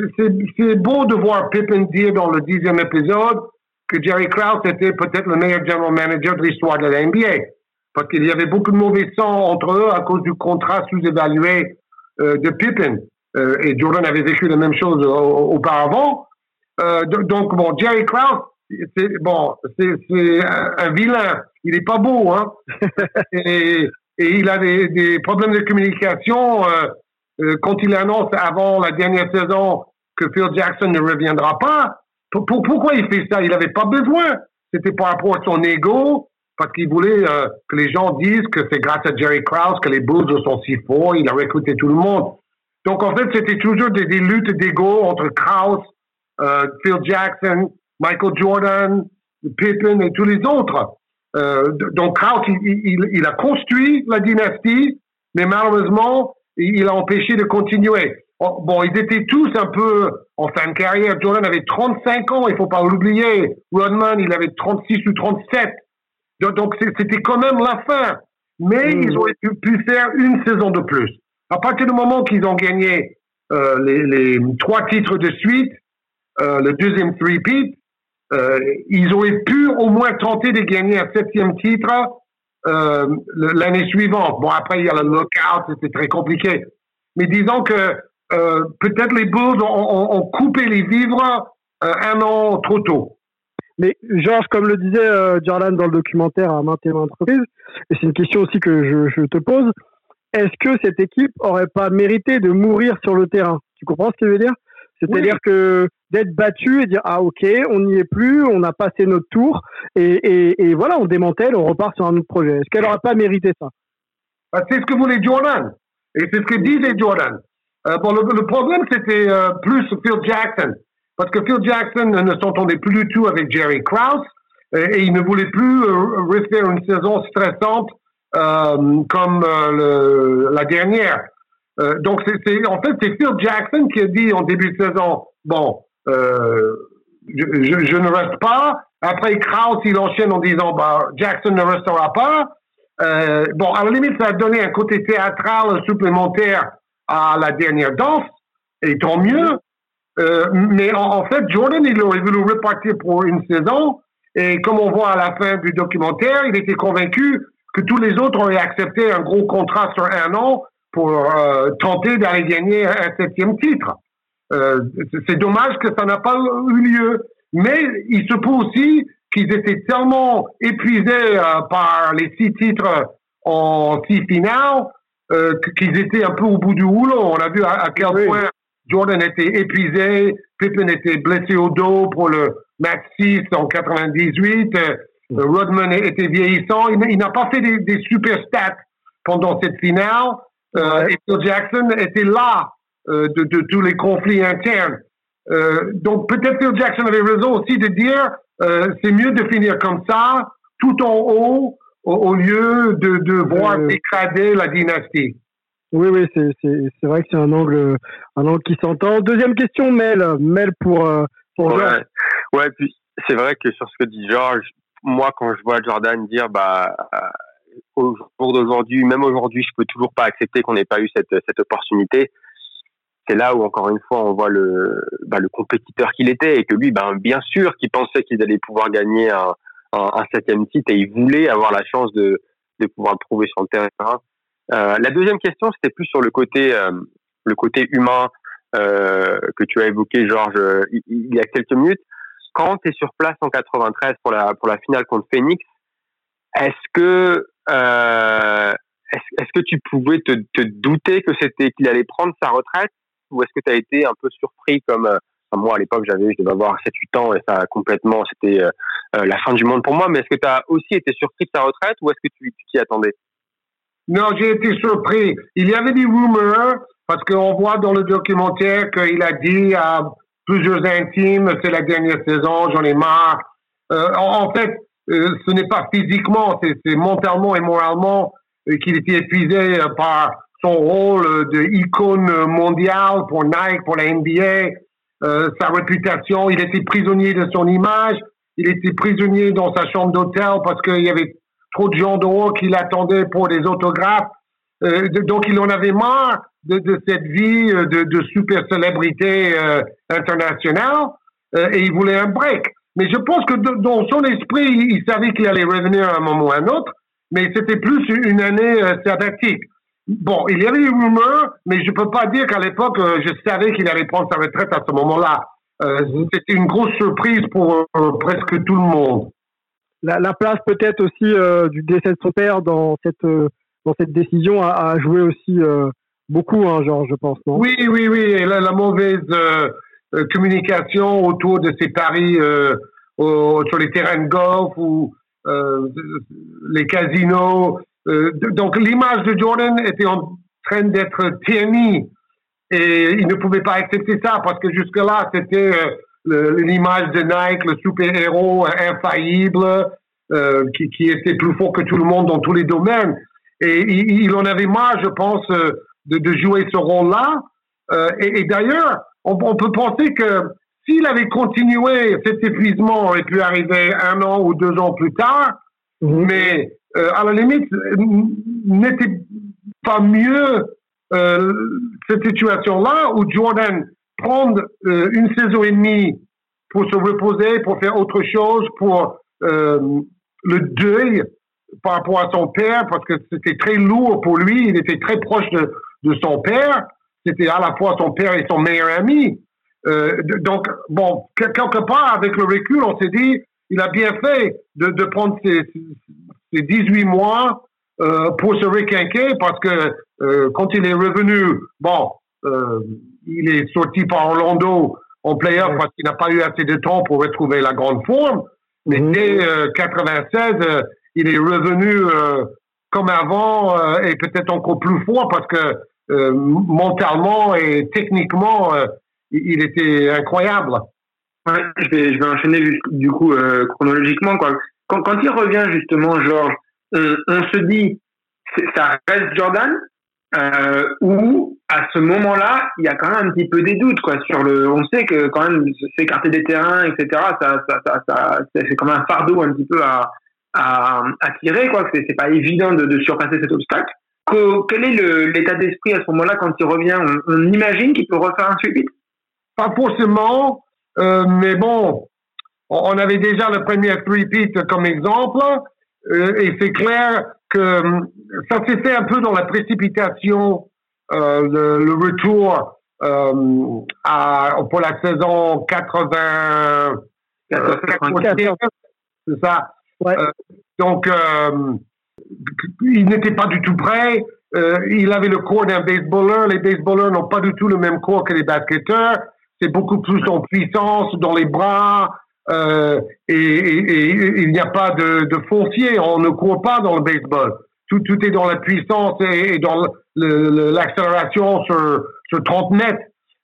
c'est beau de voir Pippen dire dans le dixième épisode que Jerry Krause était peut-être le meilleur general manager de l'histoire de la NBA. Parce qu'il y avait beaucoup de mauvais sang entre eux à cause du contrat sous-évalué euh, de Pippen. Euh, et Jordan avait vécu la même chose auparavant. donc, bon, Jerry Krause, c'est bon, c'est un, vilain. Il est pas beau, hein. [laughs] et, il a des, problèmes de communication. Euh, euh, quand il annonce avant la dernière saison que Phil Jackson ne reviendra pas, pourquoi il fait ça? Il n'avait pas besoin. C'était par rapport à son ego, parce qu'il voulait euh, que les gens disent que c'est grâce à Jerry Krause que les Bulls sont si forts. Il a recruté tout le monde. Donc en fait, c'était toujours des, des luttes d'ego entre Krause, Phil Jackson, Michael Jordan, Pippen et tous les autres. Euh, donc Kraut, il, a construit la dynastie, mais malheureusement, il a empêché de continuer. Oh, bon, ils étaient tous un peu en fin de carrière. Jordan avait 35 ans, il faut pas l'oublier. Rodman, il avait 36 ou 37. Donc c'était quand même la fin. Mais hmm. ils auraient pu, faire une saison de plus. À partir du moment qu'ils ont gagné euh, les, les, trois titres de suite, le deuxième three-peat, ils auraient pu au moins tenter de gagner un septième titre l'année suivante. Bon, après, il y a le lockout, c'était très compliqué. Mais disons que peut-être les Bulls ont, coupé les vivres un an trop tôt. Mais Georges, comme le disait Jordan dans le documentaire à maintes et et c'est une question aussi que je, te pose, est-ce que cette équipe aurait pas mérité de mourir sur le terrain? Tu comprends ce que je veux dire? C'est-à-dire que d'être battu et dire ah ok, on n'y est plus, on a passé notre tour et, et, voilà, on démantèle, on repart sur un autre projet. Est-ce qu'elle n'aurait pas mérité ça? Ah, C'est ce que voulait Jordan et c'est ce que disait Jordan. Euh, bon, le, problème c'était euh, plus Phil Jackson parce que Phil Jackson ne s'entendait plus du tout avec Jerry Krause et, il ne voulait plus euh, rester une saison stressante euh, comme euh, le, la dernière. Euh, donc, c'est, en fait, c'est Phil Jackson qui a dit en début de saison, bon, je, je, ne reste pas. Après, Kraus, il enchaîne en disant, bah, Jackson ne restera pas. Euh, bon, à la limite, ça a donné un côté théâtral supplémentaire à la dernière danse, et tant mieux. Euh, mais en, en, fait, Jordan, il aurait voulu repartir pour une saison, et comme on voit à la fin du documentaire, il était convaincu que tous les autres auraient accepté un gros contrat sur un an pour euh, tenter d'aller gagner un septième titre. Euh, c'est dommage que ça n'a pas eu lieu. Mais il se peut aussi qu'ils étaient tellement épuisés euh, par les six titres en six finales qu'ils étaient un peu au bout du rouleau. On a vu à, quel point Jordan était épuisé, Pippen était blessé au dos pour le match 6 en 98. Euh, Rodman était vieillissant. Il, n'a pas fait des, super stats pendant cette finale. Euh, et Phil Jackson était là euh, de, tous les conflits internes. donc peut-être Phil Jackson avait raison aussi de dire c'est mieux de finir comme ça, tout en haut, au, lieu de, voir dégrader la dynastie. Oui, oui, c'est vrai que c'est un angle, un angle qui s'entend. Deuxième question, Mel. Mel pour, pour ouais. Ouais, puis c'est vrai que sur ce que dit Georges, moi, quand je vois Jordan dire, bah, euh, au jour d'aujourd'hui, même aujourd'hui, je peux toujours pas accepter qu'on n'ait pas eu cette, cette opportunité. C'est là où, encore une fois, on voit le, bah, le compétiteur qu'il était et que lui, ben, bien sûr qu'il pensait qu'il allait pouvoir gagner un, un, septième titre et il voulait avoir la chance de, de pouvoir le prouver sur le terrain. Euh, la deuxième question, c'était plus sur le côté, euh, le côté humain euh, que tu as évoqué, Georges, il, il y a quelques minutes quand tu es sur place en 93 pour la, pour la finale contre Phoenix, est-ce que, euh, est-ce, que tu pouvais te, te douter que c'était qu'il allait prendre sa retraite? Ou est-ce que tu as été un peu surpris comme euh, moi à l'époque j'avais je devais avoir 7 8 ans et ça complètement c'était euh, euh, la fin du monde pour moi mais est-ce que tu as aussi été surpris de sa retraite ou est-ce que tu, tu t'y attendais? Non, j'ai été surpris. Il y avait des rumeurs parce qu'on voit dans le documentaire qu'il a dit à plusieurs intimes, c'est la dernière saison, j'en ai marre. Euh, en, fait, euh, ce n'est pas physiquement, c'est mentalement et moralement euh, qu'il était épuisé par son rôle de icône mondiale pour Nike, pour la NBA, sa réputation. Il était prisonnier de son image. Il était prisonnier dans sa chambre d'hôtel parce qu'il y avait trop de gens dehors qui l'attendaient pour des autographes. donc il en avait marre de, cette vie euh, de, super célébrité euh, internationale euh, et il voulait un break. Mais je pense que dans son esprit, il savait qu'il allait revenir à un moment ou à un autre, mais c'était plus une année sabbatique. Bon, il y avait des rumeurs, mais je peux pas dire qu'à l'époque, je savais qu'il allait prendre sa retraite à ce moment-là. c'était une grosse surprise pour presque tout le monde. La, la place peut-être aussi du décès de son père dans cette dans cette décision a, a joué aussi Beaucoup, hein, genre, je pense, non? Oui, oui, oui. La, la mauvaise euh, euh, communication autour de ces paris euh, sur les terrains de golf ou les casinos. donc, l'image de Jordan était en train d'être ternie et il ne pouvait pas accepter ça parce que jusque-là, c'était l'image de Nike, le super-héros infaillible qui, qui, était plus fort que tout le monde dans tous les domaines. Et il, il en avait marre, je pense, de, de jouer ce rôle-là. Euh, et, et d'ailleurs, on, on, peut penser que s'il avait continué, cet épuisement aurait pu arriver un an ou deux ans plus tard, mhm. mais euh, à la limite, n'était pas mieux euh, cette situation-là où Jordan prend euh, une saison et demie pour se reposer, pour faire autre chose, pour euh, le deuil par rapport à son père, parce que c'était très lourd pour lui. Il était très proche de, de son père. C'était à la fois son père et son meilleur ami. Euh, donc, bon, quelque part, avec le recul, on s'est dit, il a bien fait de, de prendre ces, ces 18 mois euh, pour se requinquer parce que euh, quand il est revenu, bon, euh, il est sorti par Orlando en playoff parce qu'il n'a pas eu assez de temps pour retrouver la grande forme. Mais mhm. dès 96, il est revenu comme avant et peut-être encore plus fort parce que mentalement et techniquement, il était incroyable. Je, vais, je vais enchaîner du coup chronologiquement. Quoi. Quand, il revient justement, Georges, on, se dit, ça reste Jordan, euh, ou à ce moment-là, il y a quand même un petit peu des doutes quoi sur le. On sait que quand même s'écarter des terrains, etc. Ça, ça, ça, ça c'est comme un fardeau un petit peu à à, tirer quoi. C'est pas évident de, de surpasser cet obstacle. Que, quel est l'état d'esprit à ce moment-là quand il revient? On, on imagine qu'il peut refaire un suivi? Pas forcément, euh, mais bon, on avait déjà le premier three-peat comme exemple, euh, et c'est clair que euh, ça s'est fait un peu dans la précipitation, euh, le, le, retour euh, à, pour la saison 80. 84. C'est ça. Ouais. Euh, donc, euh, il n'était pas du tout prêt. il avait le corps d'un baseballeur. Les baseballeurs n'ont pas du tout le même corps que les basketteurs. C'est beaucoup plus en puissance, dans les bras, euh, et, il n'y a pas de, foncier, on ne court pas dans le baseball. Tout, est dans la puissance et, dans l'accélération sur, sur 30 mètres.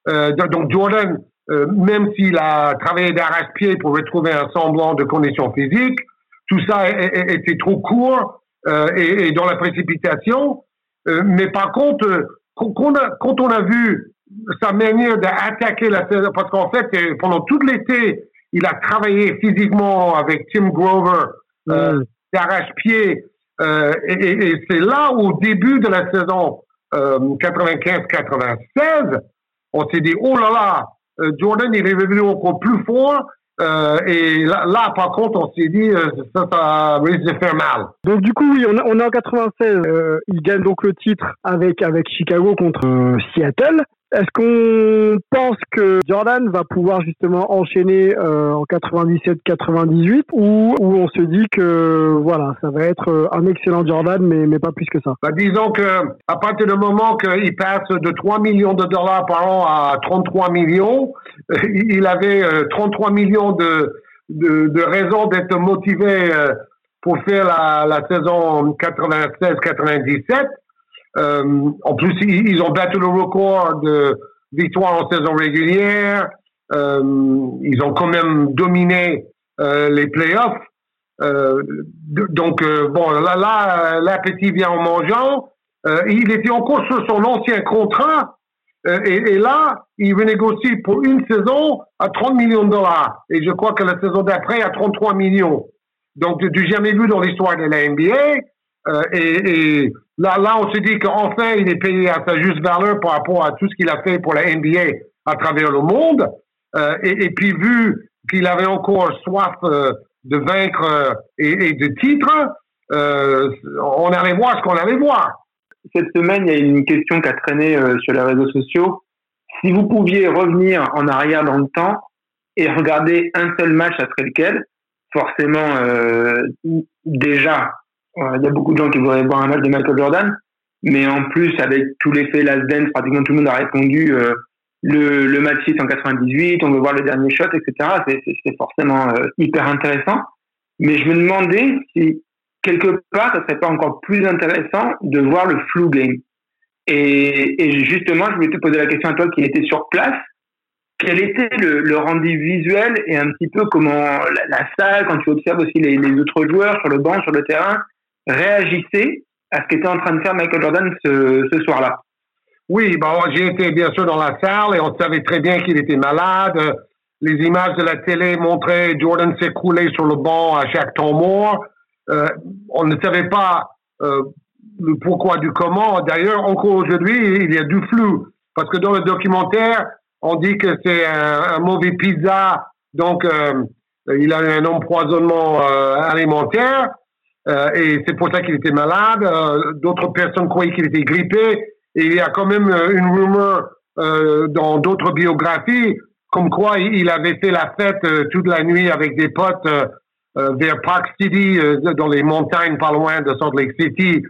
Euh, donc Jordan, euh, même s'il a travaillé d'arrache-pied pour retrouver un semblant de condition physique, tout ça était trop court euh, et, dans la précipitation. Euh, mais par contre, euh, quand, a, quand on a vu sa manière d'attaquer la saison, parce qu'en fait, pendant tout l'été, il a travaillé physiquement avec Tim Grover, euh, d'arrache-pied. Euh, et, et, et c'est là, au début de la saison euh, 95-96, on s'est dit, oh là là, Jordan, il est revenu encore plus fort. Euh, et là, par contre, on s'est dit, euh, ça, ça risque de faire mal. Donc, du coup, oui, on, on est en 96. Euh, il gagne donc le titre avec, avec Chicago contre Seattle. Est-ce qu'on pense que Jordan va pouvoir justement enchaîner euh, en 97-98 ou, ou on se dit que voilà, ça va être euh, un excellent Jordan, mais, mais pas plus que ça? Bah, Disons que à partir du moment qu'il passe de 3 millions de dollars par an à 33 millions, [laughs] il avait 33 euh, millions de, de, de raisons d'être motivé pour faire la, la saison 96-97. Euh, en plus, ils ont battu le record de victoires en saison régulière. Euh, ils ont quand même dominé euh, les playoffs. Donc, bon, là, l'appétit vient en mangeant. Il était encore sur son ancien contrat. Et, là, il renégocie pour une saison à 30 millions de dollars. Et je crois que la saison d'après à 33 millions. Donc, du jamais vu dans l'histoire de la NBA. Et, là, là, on se dit qu'enfin, il est payé à sa juste valeur par rapport à tout ce qu'il a fait pour la NBA à travers le monde. Euh, et, puis, vu qu'il avait encore soif euh, de vaincre euh, et, et, de titres, euh, on allait voir ce qu'on allait voir. Cette semaine, il y a une question qui a traîné sur les réseaux sociaux. Si vous pouviez revenir en arrière dans le temps et regarder un seul match après lequel, forcément, déjà, il y a beaucoup de gens qui voudraient voir un match de Michael Jordan, mais en plus, avec tout l'effet Last Dance, pratiquement tout le monde a répondu euh, le, le match 6 en 98, on veut voir le dernier shot, etc. C'est forcément euh, hyper intéressant. Mais je me demandais si, quelque part, ça serait pas encore plus intéressant de voir le flu game. Et, et justement, je voulais te poser la question à toi qui était sur place. Quel était le, le rendu visuel et un petit peu comment la, la salle, quand tu observes aussi les, les autres joueurs sur le banc, sur le terrain, réagissait à ce qu'était en train de faire Michael Jordan ce, ce soir-là. Oui, bon, j'ai été bien sûr dans la salle et on savait très bien qu'il était malade. Les images de la télé montraient Jordan s'écrouler sur le banc à chaque temps mort. Euh, on ne savait pas euh, le pourquoi du comment. D'ailleurs, encore aujourd'hui, il y a du flou. Parce que dans le documentaire, on dit que c'est un, mauvais pizza Donc, euh, il a un empoisonnement alimentaire euh, et c'est pour ça qu'il était malade. D'autres personnes croyaient qu'il était grippé. Et il y a quand même une rumeur dans d'autres biographies comme quoi il avait fait la fête toute la nuit avec des potes vers Park City, dans les montagnes pas loin de Salt Lake City.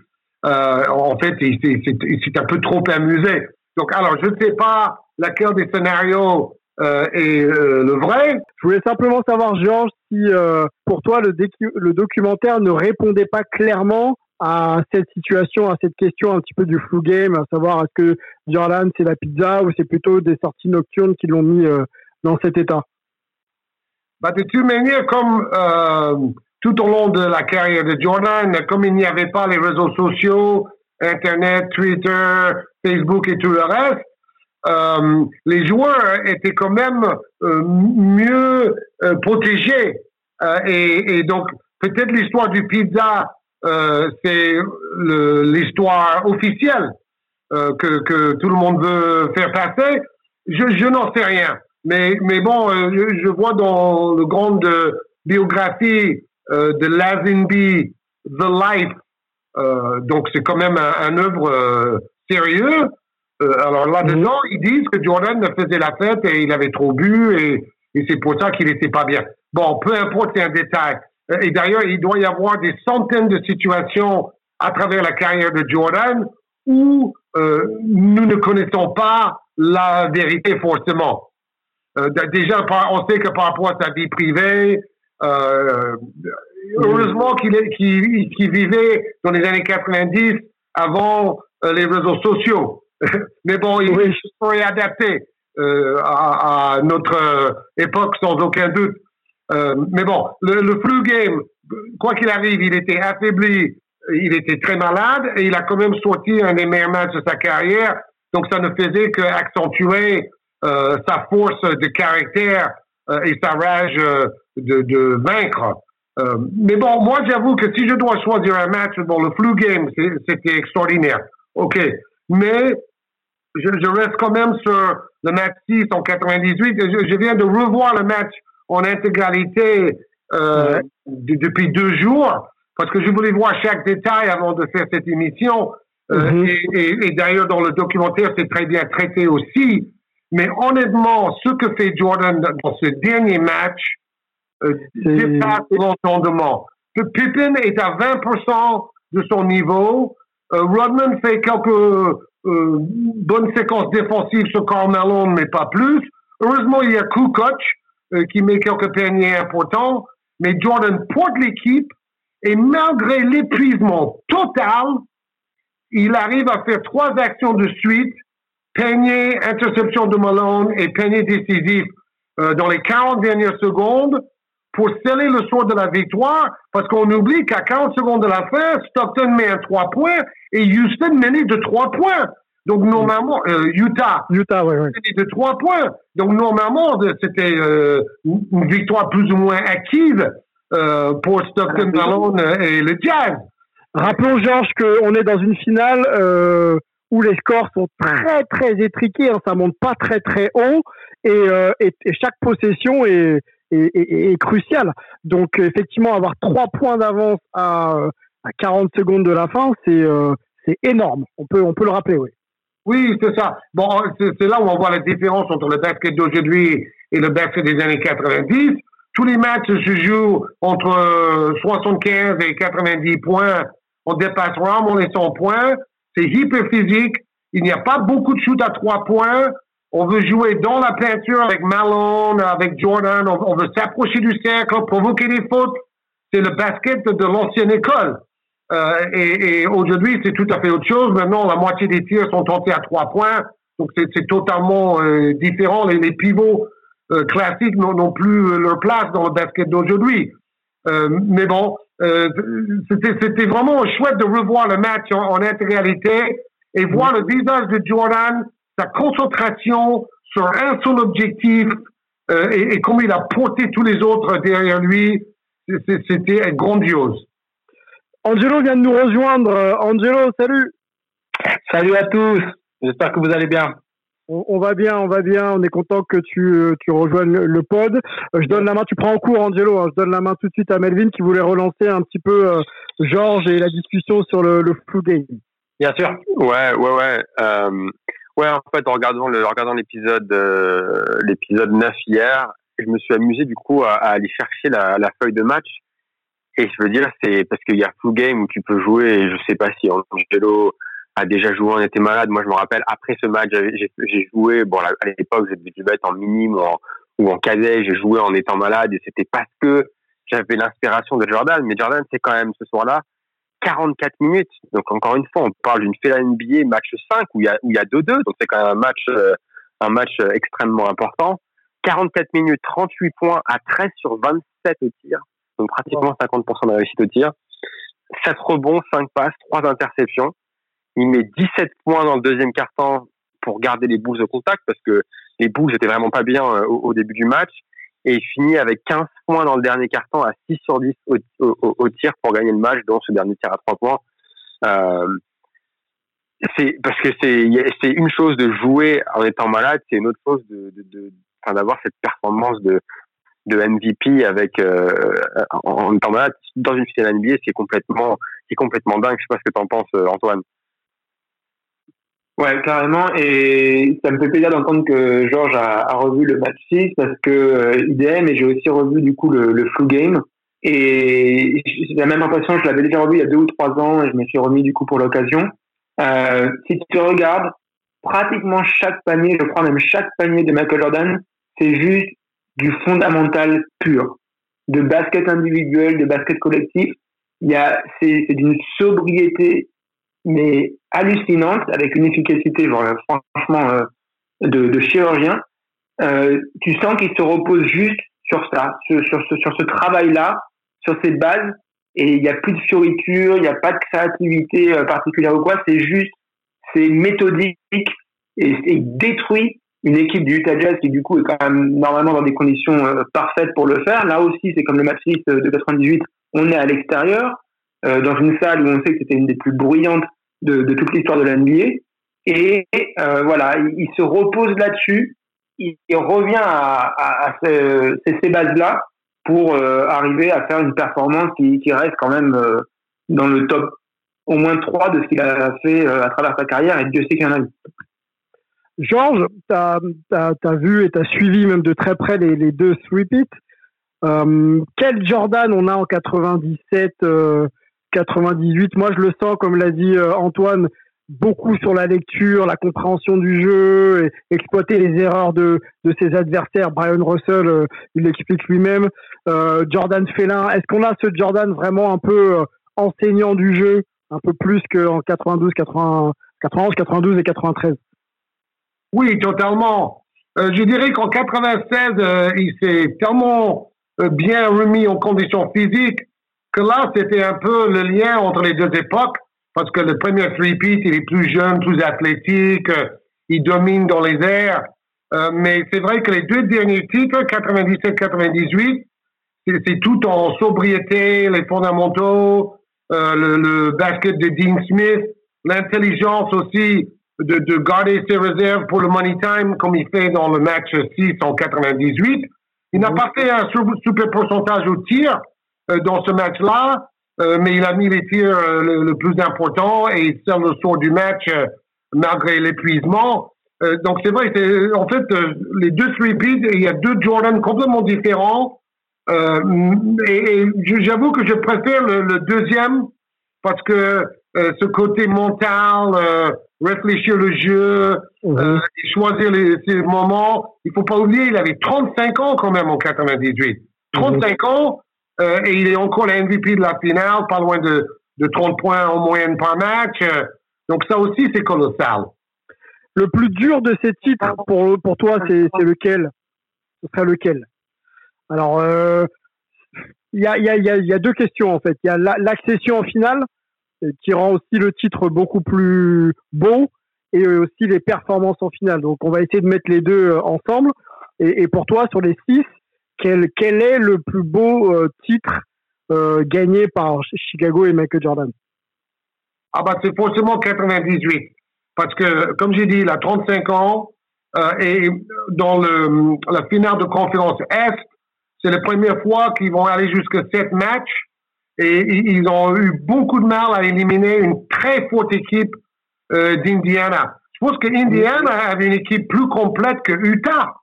en fait, il s'est un peu trop amusé. Donc, alors, je ne sais pas laquelle des scénarios euh, est euh, le vrai. Je voulais simplement savoir, Georges, si euh, pour toi le, le, documentaire ne répondait pas clairement à cette situation, à cette question un petit peu du flou game, à savoir est-ce que Jordan c'est la pizza ou c'est plutôt des sorties nocturnes qui l'ont mis dans cet état? Bah, de toute manière, comme tout au long de la carrière de Jordan, comme il n'y avait pas les réseaux sociaux, Internet, Twitter, Facebook et tout le reste, euh, les joueurs étaient quand même euh, mieux euh, protégés. Et, donc, peut-être l'histoire du pizza, c'est l'histoire officielle que, tout le monde veut faire passer. Je, je n'en sais rien. Mais, mais bon, je, je, vois dans le grande biographie de Lazenby, The Life, donc c'est quand même un, un œuvre sérieux. Euh, alors là-dedans, mhm. ils disent que Jordan faisait la fête et il avait trop bu et, et c'est pour ça qu'il n'était pas bien. Bon, peu importe, c'est un détail. Euh, et d'ailleurs, il doit y avoir des centaines de situations à travers la carrière de Jordan où euh, nous ne connaissons pas la vérité forcément. Euh, déjà, on sait que par rapport à sa vie privée, euh, heureusement qu'il qu vivait dans les années 90 avant les réseaux sociaux. [laughs] Mais bon, il oui. serait adapté euh, à, notre euh, époque sans aucun doute. Euh, mais bon, le, le flu game, quoi qu'il arrive, il était affaibli, il était très malade et il a quand même sorti un des meilleurs matchs de sa carrière. Donc ça ne faisait qu'accentuer euh, sa force de caractère et sa rage de, de vaincre. mais bon, moi j'avoue que si je dois choisir un match, bon, le flu game, c'était extraordinaire. OK. Mais je, je, reste quand même sur le match 6 en 98. Je, je viens de revoir le match en intégralité euh, depuis deux jours parce que je voulais voir chaque détail avant de faire cette émission. Euh, mm-hmm. Et, et, et d'ailleurs, dans le documentaire, c'est très bien traité aussi. Mais honnêtement, ce que fait Jordan dans ce dernier match euh, dépasse l'entendement. Pippen est à 20% de son niveau. Euh, Rodman fait quelques euh, bonne séquence défensive sur Carl Malone, mais pas plus. Heureusement, il y a Kukoc euh, qui met quelques paniers importants, mais Jordan porte l'équipe et malgré l'épuisement total, il arrive à faire trois actions de suite, panier, interception de Malone et panier décisif euh, dans les 40 dernières secondes pour sceller le sort de la victoire, parce qu'on oublie qu'à 40 secondes de la fin, Stockton met un 3 points et Houston menait de 3 points. Donc normalement, euh, Utah, Utah ouais, ouais. de 3 points. Donc normalement, c'était euh, une victoire plus ou moins acquise euh, pour Stockton Malone et le Jazz. Rappelons, Georges, qu'on est dans une finale où les scores sont très très étriqués, hein, ça monte pas très très haut et, et, et chaque possession est, est, crucial. Donc effectivement, avoir trois points d'avance à, à 40 secondes de la fin, c'est euh, énorme. On peut on peut le rappeler, oui. Oui, c'est ça. Bon, c'est là où on voit la différence entre le basket d'aujourd'hui et le basket des années 90. Tous les matchs se jouent entre 75 et 90 points. On dépasse rarement les 100 points. C'est hyper physique. Il n'y a pas beaucoup de shoot à trois points. On veut jouer dans la peinture avec Malone, avec Jordan. On, veut s'approcher du cercle, provoquer des fautes. C'est le basket de l'ancienne école. Euh, et, et aujourd'hui, c'est tout à fait autre chose. Maintenant, la moitié des tirs sont tentés à trois points. Donc, c'est totalement euh, différent. Les, les pivots euh, classiques n'ont plus leur place dans le basket d'aujourd'hui. Euh, mais bon, c'était vraiment chouette de revoir le match en, en intégralité et voir le visage de Jordan sa concentration sur un seul objectif euh, et, et comment il a porté tous les autres derrière lui, c'était grandiose. Angelo vient de nous rejoindre. Angelo, salut. Salut à tous. J'espère que vous allez bien. on, va bien, on va bien. On est content que tu, tu rejoignes le, pod. Euh, je donne la main, tu prends en cours, Angelo. Hein. je donne la main tout de suite à Melvin qui voulait relancer un petit peu euh, Georges et la discussion sur le, le flu game. Bien sûr. Ouais, ouais, ouais. Euh, ouais, en fait, en regardant le, regardant l'épisode, l'épisode 9 hier, je me suis amusé du coup à, aller chercher la, la, feuille de match. Et je veux dire, c'est parce qu'il y a flu game où tu peux jouer. Et je sais pas si Angelo a déjà joué, on était malade. Moi, je me rappelle, après ce match, j'ai joué, bon, à l'époque, j'ai dû être en minime ou en, ou en cadet, j'ai joué en étant malade et c'était parce que j'avais l'inspiration de Jordan. Mais Jordan, c'est quand même ce soir-là 44 minutes. Donc, encore une fois, on parle d'une finale NBA match 5 où il y a, où il y a 2-2. Donc, c'est quand même un match, euh, un match euh, extrêmement important. 44 minutes, 38 points à 13 sur 27 au tir. Donc, pratiquement 50% de réussite au tir. 7 rebonds, 5 passes, 3 interceptions. Il met 17 points dans le deuxième quart-temps pour garder les Bulls au contact parce que les Bulls étaient vraiment pas bien euh, au, début du match. Et il finit avec 15 points dans le dernier quart-temps à 6 sur 10 au, tir pour gagner le match, dont ce dernier tir à 3 points. Euh, c'est parce que c'est une chose de jouer en étant malade, c'est une autre chose d'avoir cette performance de de MVP avec euh, en, étant malade dans une finale NBA, c'est complètement complètement dingue. Je sais pas ce que tu en penses, Antoine. Ouais, carrément. Et ça me fait plaisir d'entendre que Georges a, revu le match 6 parce que euh, IDM et j'ai aussi revu du coup le, le flu game. Et j'ai la même impression, je l'avais déjà revu il y a deux ou trois ans et je me suis remis du coup pour l'occasion. Euh, si tu regardes, pratiquement chaque panier, je crois même chaque panier de Michael Jordan, c'est juste du fondamental pur, de basket individuel, de basket collectif. Il y a, c'est, c'est d'une sobriété mais hallucinante, avec une efficacité franchement euh, de, de, chirurgien. Euh, tu sens qu'il se repose juste sur ça, sur, sur ce, sur ce travail-là, sur ces bases, et il n'y a plus de fioriture, il n'y a pas de créativité euh, particulière ou quoi, c'est juste, c'est méthodique, et, il détruit une équipe du Utah Jazz qui du coup est quand même normalement dans des conditions euh, parfaites pour le faire. Là aussi, c'est comme le match 6 de 98, on est à l'extérieur, dans une salle où on sait que c'était une des plus bruyantes de, toute l'histoire de l'NBA. Et euh, voilà, il, se repose là-dessus, il, revient à, ces, bases-là pour euh, arriver à faire une performance qui, reste quand même euh, dans le top au moins 3 de ce qu'il a fait à travers sa carrière, et Dieu sait qu'il y en a eu. Georges, tu as, vu et tu as suivi même de très près les, deux. Euh, quel Jordan on a en 97 98. Moi, je le sens, comme l'a dit euh, Antoine, beaucoup sur la lecture, la compréhension du jeu, exploiter les erreurs de, de ses adversaires. Brian Russell, euh, il l'explique lui-même. Euh, Jordan Félin, est-ce qu'on a ce Jordan vraiment un peu enseignant du jeu, un peu plus qu'en 92, 91, 92 et 93 Oui, totalement. je dirais qu'en 96, il s'est tellement bien remis en conditions physiques que là, c'était un peu le lien entre les deux époques, parce que le premier three-peat, il est plus jeune, plus athlétique, euh, il domine dans les airs. Euh, mais c'est vrai que les deux derniers titres, 97-98, c'est tout en sobriété, les fondamentaux, euh, le, basket de Dean Smith, l'intelligence aussi de, de, garder ses réserves pour le money time, comme il fait dans le match 6 en 98. Il n'a pas fait un super pourcentage au tir, dans ce match-là, euh, mais il a mis les tirs euh, le, plus important et il sert le sort du match malgré l'épuisement. donc c'est vrai, en fait les deux three il y a deux Jordan complètement différents. et, j'avoue que je préfère le, deuxième parce que ce côté mental, réfléchir le jeu, mhm. choisir les, ces moments. Il faut pas oublier, il avait 35 ans quand même en 98. 35 ans, euh, et il est encore l'MVP de la finale, pas loin de, de 30 points en moyenne par match. Euh, donc ça aussi, c'est colossal. Le plus dur de ces titres pour, pour toi, c'est lequel? Ce serait lequel? Alors, euh, il y, a, y, a, y, a, deux questions en fait. Il y a l'accession en finale, qui rend aussi le titre beaucoup plus beau, et aussi les performances en finale. Donc on va essayer de mettre les deux ensemble. Et, et pour toi, sur les six, quel, quel est le plus beau euh, titre euh, gagné par Chicago et Michael Jordan? Ah bah c'est forcément 98. Parce que, comme j'ai dit, il a 35 ans. et dans le, la finale de conférence Est, c'est la première fois qu'ils vont aller jusqu'à sept matchs et ils ont eu beaucoup de mal à éliminer une très forte équipe d'Indiana. Je pense que Indiana avait une équipe plus complète que Utah.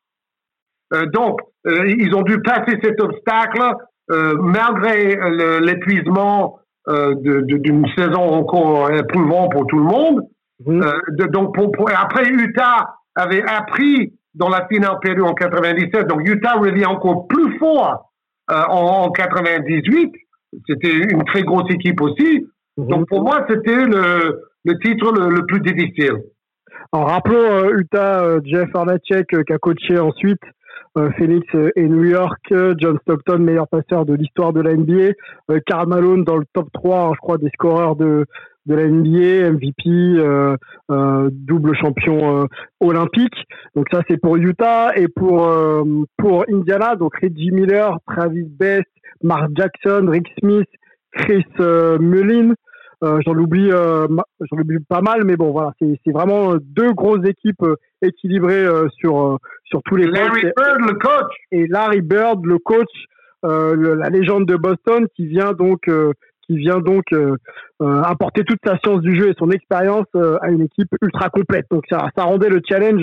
Donc, ils ont dû passer cet obstacle malgré l'épuisement d'une saison encore éprouvante pour tout le monde. Euh, donc, pour, après, Utah avait appris dans la finale perdue en 97. Donc, Utah revient encore plus fort euh, en, 98. C'était une très grosse équipe aussi. Mhm. Donc, pour moi, c'était le, le titre le, plus difficile. En rappelant euh, Utah, Jeff Arnacek qui a coaché ensuite Phoenix et New York, John Stockton, meilleur passeur de l'histoire de la NBA, Karl Malone dans le top 3, je crois, des scoreurs de, de la NBA, MVP, euh, euh, double champion euh, olympique. Donc ça c'est pour Utah et pour pour Indiana. Donc Reggie Miller, Travis Best, Mark Jackson, Rick Smith, Chris Mullin. J'en oublie, j'en oublie pas mal, mais bon voilà, c'est vraiment deux grosses équipes équilibrées sur sur tous les. Larry Bird, le coach. Et Larry Bird, le coach, la légende de Boston, qui vient donc qui vient donc euh, euh, apporter toute sa science du jeu et son expérience euh, à une équipe ultra complète. Donc ça, ça rendait le challenge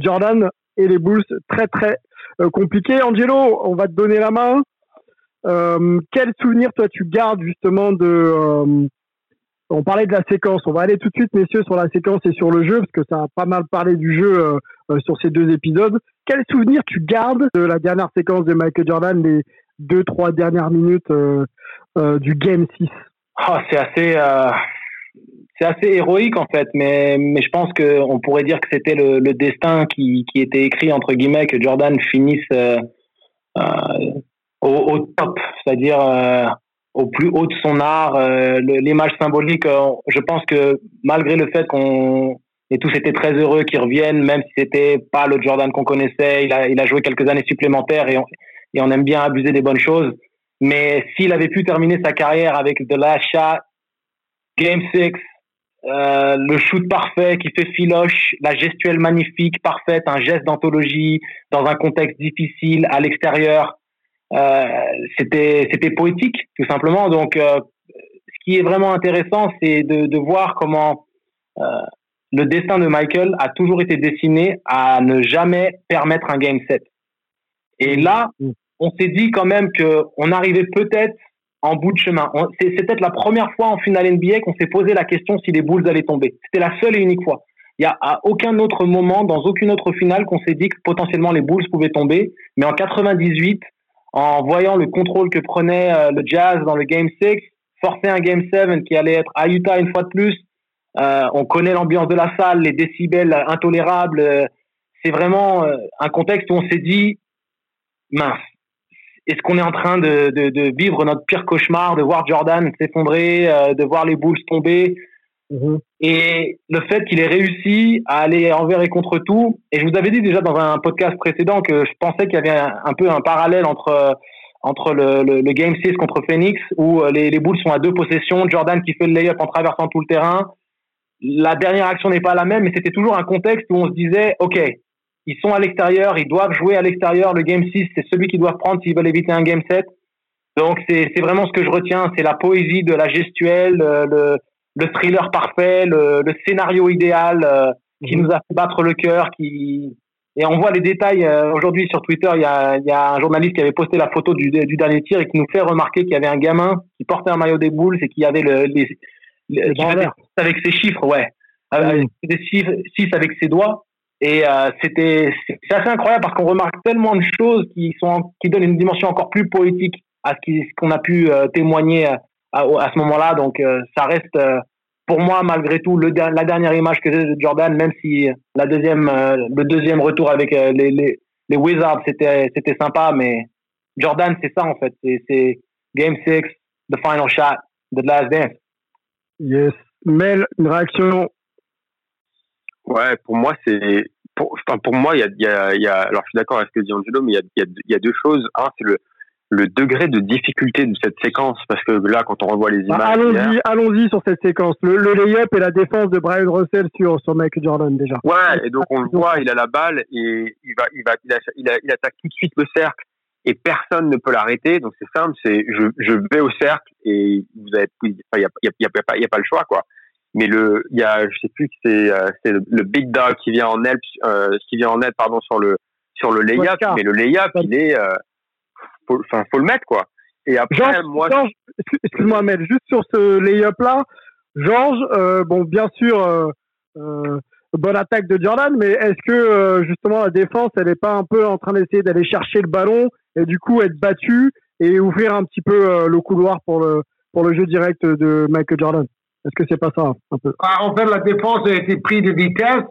Jordan et les Bulls très très compliqué. Angelo, on va te donner la main. quel souvenir toi tu gardes justement de on parlait de la séquence. On va aller tout de suite, messieurs, sur la séquence et sur le jeu, parce que ça a pas mal parlé du jeu sur ces deux épisodes. Quel souvenir tu gardes de la dernière séquence de Michael Jordan, les deux, trois dernières minutes euh, du Game 6 ah, C'est assez, euh, c'est assez héroïque en fait, mais, mais je pense qu'on pourrait dire que c'était le, destin qui, qui, était écrit entre guillemets que Jordan finisse euh, au, top, c'est-à-dire au plus haut de son art, l'image symbolique. je pense que malgré le fait qu'on et tous étaient très heureux qu'il revienne, même si c'était pas le Jordan qu'on connaissait, il a, il a joué quelques années supplémentaires et on, et on aime bien abuser des bonnes choses. Mais s'il avait pu terminer sa carrière avec Last Shot, Game 6, euh, le shoot parfait qui fait filoche, la gestuelle magnifique, parfaite, un geste d'anthologie dans un contexte difficile à l'extérieur, euh, c'était c'était poétique tout simplement. Donc, euh, ce qui est vraiment intéressant, c'est de, de voir comment euh, le destin de Michael a toujours été destiné à ne jamais permettre un game set. Et là, on s'est dit quand même que on arrivait peut-être en bout de chemin. C'est peut-être la première fois en finale NBA qu'on s'est posé la question si les Bulls allaient tomber. C'était la seule et unique fois. Il y a à aucun autre moment, dans aucune autre finale, qu'on s'est dit que potentiellement les Bulls pouvaient tomber. Mais en 98, en voyant le contrôle que prenait euh, le Jazz dans le Game 6, forcer un Game 7 qui allait être à Utah une fois de plus. Euh, on connaît l'ambiance de la salle, les décibels intolérables. Euh, c'est vraiment un contexte où on s'est dit, mince, est-ce qu'on est en train de, de, vivre notre pire cauchemar, de voir Jordan s'effondrer, de voir les Bulls tomber mhm. Et le fait qu'il ait réussi à aller envers et contre tout, et je vous avais dit déjà dans un podcast précédent que je pensais qu'il y avait un, peu un parallèle entre entre le, Game 6 contre Phoenix, où euh, les, les Bulls sont à deux possessions, Jordan qui fait le lay-up en traversant tout le terrain. La dernière action n'est pas la même, mais c'était toujours un contexte où on se disait, OK, ils sont à l'extérieur, ils doivent jouer à l'extérieur. Le game 6, c'est celui qu'ils doivent prendre s'ils veulent éviter un game 7. Donc c'est vraiment ce que je retiens, c'est la poésie de la gestuelle, le, le thriller parfait, le, le scénario idéal euh, qui mhm. nous a fait battre le cœur, qui et on voit les détails. Euh, aujourd'hui sur Twitter, il y a, y a, un journaliste qui avait posté la photo du, du dernier tir et qui nous fait remarquer qu'il y avait un gamin qui portait un maillot des boules et qui avait le, les, avec ses chiffres, ouais, avec des chiffres, 6 avec ses doigts. Et euh, c'était c'est assez incroyable parce qu'on remarque tellement de choses qui sont qui donnent une dimension encore plus poétique à ce qu'on a pu euh, témoigner à, à, ce moment-là. Donc euh, ça reste pour moi malgré tout le, la dernière image que j'ai de Jordan, même si la deuxième le deuxième retour avec les, les, les Wizards c'était c'était sympa, mais Jordan c'est ça en fait, c'est Game 6, the final shot, the last dance. Yes. Mel, une réaction? Ouais, pour moi, c'est. Pour, enfin, pour moi, il y a, y, a, y a. Alors, je suis d'accord avec ce que dit Angelo, mais il y a, y, a, y a deux choses. Un, c'est le, le degré de difficulté de cette séquence parce que là quand on revoit les Bah, images allons-y, allons-y sur cette séquence. Le, le lay-up et la défense de Brian Russell sur, sur Michael Jordan déjà. Ouais, et donc on le voit, il a la balle et il va, il va, il, a- il, a- il attaque tout de suite le cercle et personne ne peut l'arrêter. Donc c'est simple, c'est je, je vais au cercle et vous avez, il n'y a, y a, il y a, pas- il y a pas le choix quoi. Mais le, il y a, je sais plus, c'est, euh, c'est le, big dog qui vient en aide, euh, qui vient en aide pardon sur le, sur le layup. Mais le layup, il est, euh, faut, enfin faut le mettre quoi. Et après Georges, moi, excuse-moi, Mel, juste sur ce lay-up là, Georges, euh, bon, bien sûr, euh, euh, bonne attaque de Jordan, mais est-ce que euh, justement la défense, elle n'est pas un peu en train d'essayer d'aller chercher le ballon et du coup être battue et ouvrir un petit peu euh, le couloir pour le pour le jeu direct de Michael Jordan? Est-ce que c'est pas ça un peu? Ah, en fait, la défense a été prise de vitesse.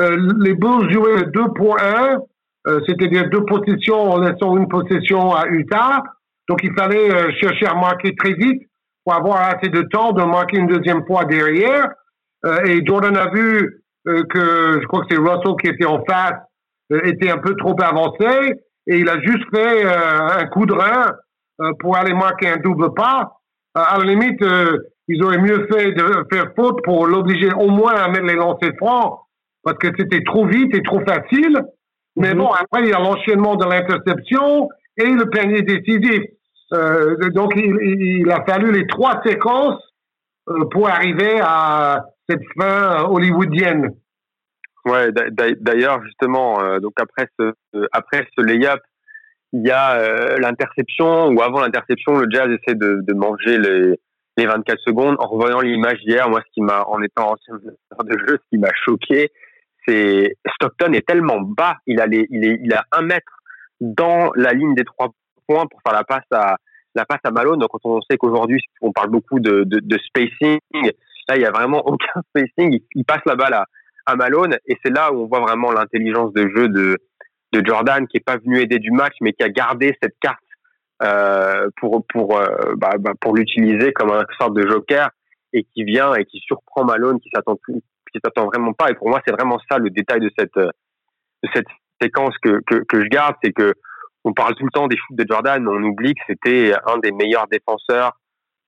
Euh, les Bulls jouaient 2 pour 1, euh, c'est-à-dire deux possessions en laissant une possession à Utah. Donc, il fallait euh, chercher à marquer très vite pour avoir assez de temps de marquer une deuxième fois derrière. Euh, et Jordan a vu euh, que, je crois que c'est Russell qui était en face, euh, était un peu trop avancé. Et il a juste fait euh, un coup de rein euh, pour aller marquer un double pas. Euh, à la limite, euh, ils auraient mieux fait de faire faute pour l'obliger au moins à mettre les lancers francs parce que c'était trop vite et trop facile. Mais Mhm. bon, après, il y a l'enchaînement de l'interception et le panier décisif. Euh, donc, il, a fallu les trois séquences euh, pour arriver à cette fin hollywoodienne. Ouais, d'a- d'a- d'ailleurs justement, euh, donc après ce après ce layup, il y a euh, l'interception ou avant l'interception, le Jazz essaie de, de manger les les 24 secondes. En revoyant l'image hier, moi ce qui m'a en étant ancien de jeu, ce qui m'a choqué, Stockton est tellement bas, il a un mètre dans la ligne des trois points pour faire la passe à la passe à Malone. Donc quand on sait qu'aujourd'hui on parle beaucoup de, spacing, là il y a vraiment aucun [laughs] spacing. Il, passe la balle à Malone et c'est là où on voit vraiment l'intelligence de jeu de Jordan qui est pas venu aider du match mais qui a gardé cette carte euh, euh, bah, bah, pour l'utiliser comme un sorte de joker et qui vient et qui surprend Malone qui s'attend plus qui s'attend vraiment pas et pour moi c'est vraiment ça le détail de cette euh, de cette séquence que que, je garde c'est que on parle tout le temps des shoots de Jordan mais on oublie que c'était un des meilleurs défenseurs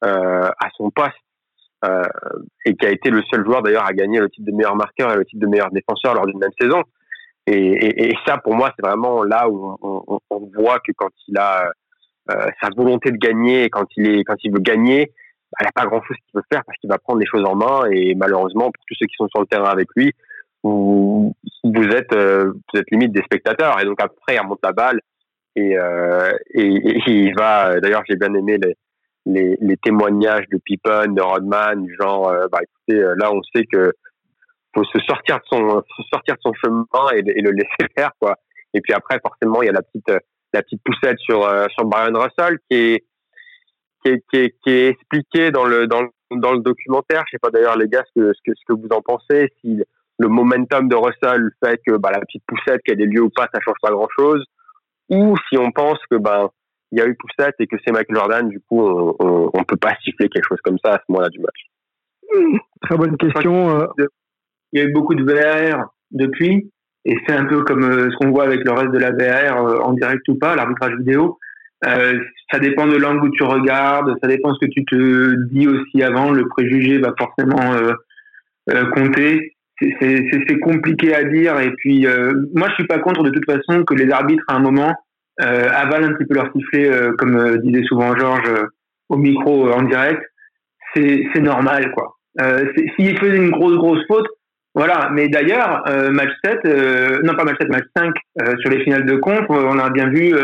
euh, à son poste euh, et qui a été le seul joueur d'ailleurs à gagner le titre de meilleur marqueur et le titre de meilleur défenseur lors d'une même saison. Et, et, ça, pour moi, c'est vraiment là où on, voit que quand il a sa volonté de gagner, quand il est, quand il veut gagner, bah, il n'y a pas grand chose qu'il peut faire parce qu'il va prendre les choses en main. Et malheureusement, pour tous ceux qui sont sur le terrain avec lui, vous, vous êtes, euh, vous êtes limite des spectateurs. Et donc après, il remonte la balle et, euh, et, il va. D'ailleurs, j'ai bien aimé les, les, les témoignages de Pippen, de Rodman, genre, euh, bah écoutez, euh, là on sait que faut se sortir de son, faut sortir de son chemin et, et le laisser faire quoi. Et puis après, forcément, il y a la petite, la petite poussette sur euh, sur Brian Russell qui est qui est, qui est, qui est expliqué dans le dans le, dans le documentaire. Je sais pas d'ailleurs les gars ce que ce que ce que vous en pensez. Si le momentum de Russell fait que bah, la petite poussette qu'elle ait lieu ou pas, ça change pas grand chose. Ou si on pense que ben il y a eu poussette et que c'est Michael Jordan, du coup, on, on, on peut pas siffler quelque chose comme ça à ce moment-là du match. Très bonne question. euh. Il y a eu beaucoup de VAR depuis, et c'est un peu comme euh, ce qu'on voit avec le reste de la VAR euh, en direct ou pas, l'arbitrage vidéo. Euh, ça dépend de l'angle où tu regardes, ça dépend de ce que tu te dis aussi avant. Le préjugé va forcément euh, euh, compter. C'est- compliqué à dire. Et puis, euh, moi, je suis pas contre de toute façon que les arbitres, à un moment, euh, avalent un petit peu leur sifflet, comme disait souvent Georges au micro en direct. C'est normal, quoi. Euh, c'est- S'il faisait une grosse, grosse faute, voilà. Mais d'ailleurs, match 7, euh, non pas match 7, match 5, euh, sur les finales de euh, on a bien vu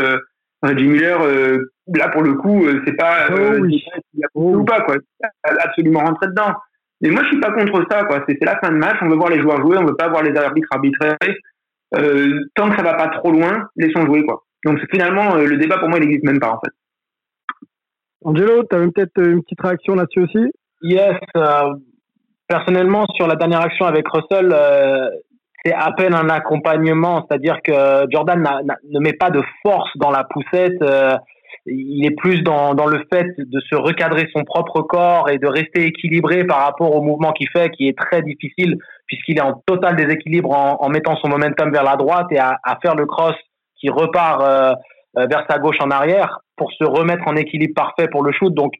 Jim Miller, euh, là pour le coup, euh, c'est pas Oh euh, oui. s'il a ou pas, quoi. Il a absolument rentré dedans. Mais moi, je suis pas contre ça, quoi. C'est la fin de match, on veut voir les joueurs jouer, on veut pas voir les arbitres arbitrer. Euh, tant que ça va pas trop loin, laissons jouer, quoi. Donc finalement, euh, le débat pour moi, il n'existe même pas, en fait. Angelo, tu avais peut-être une petite réaction là-dessus aussi? Yes. euh, personnellement, sur la dernière action avec Russell, euh, c'est à peine un accompagnement, c'est-à-dire que Jordan ne met pas de force dans la poussette. euh, il est plus dans, le fait de se recadrer son propre corps et de rester équilibré par rapport au mouvement qu'il fait, qui est très difficile puisqu'il est en total déséquilibre en, mettant son momentum vers la droite et à, à faire le cross qui repart euh, euh, vers sa gauche en arrière. pour se remettre en équilibre parfait pour le shoot. Donc,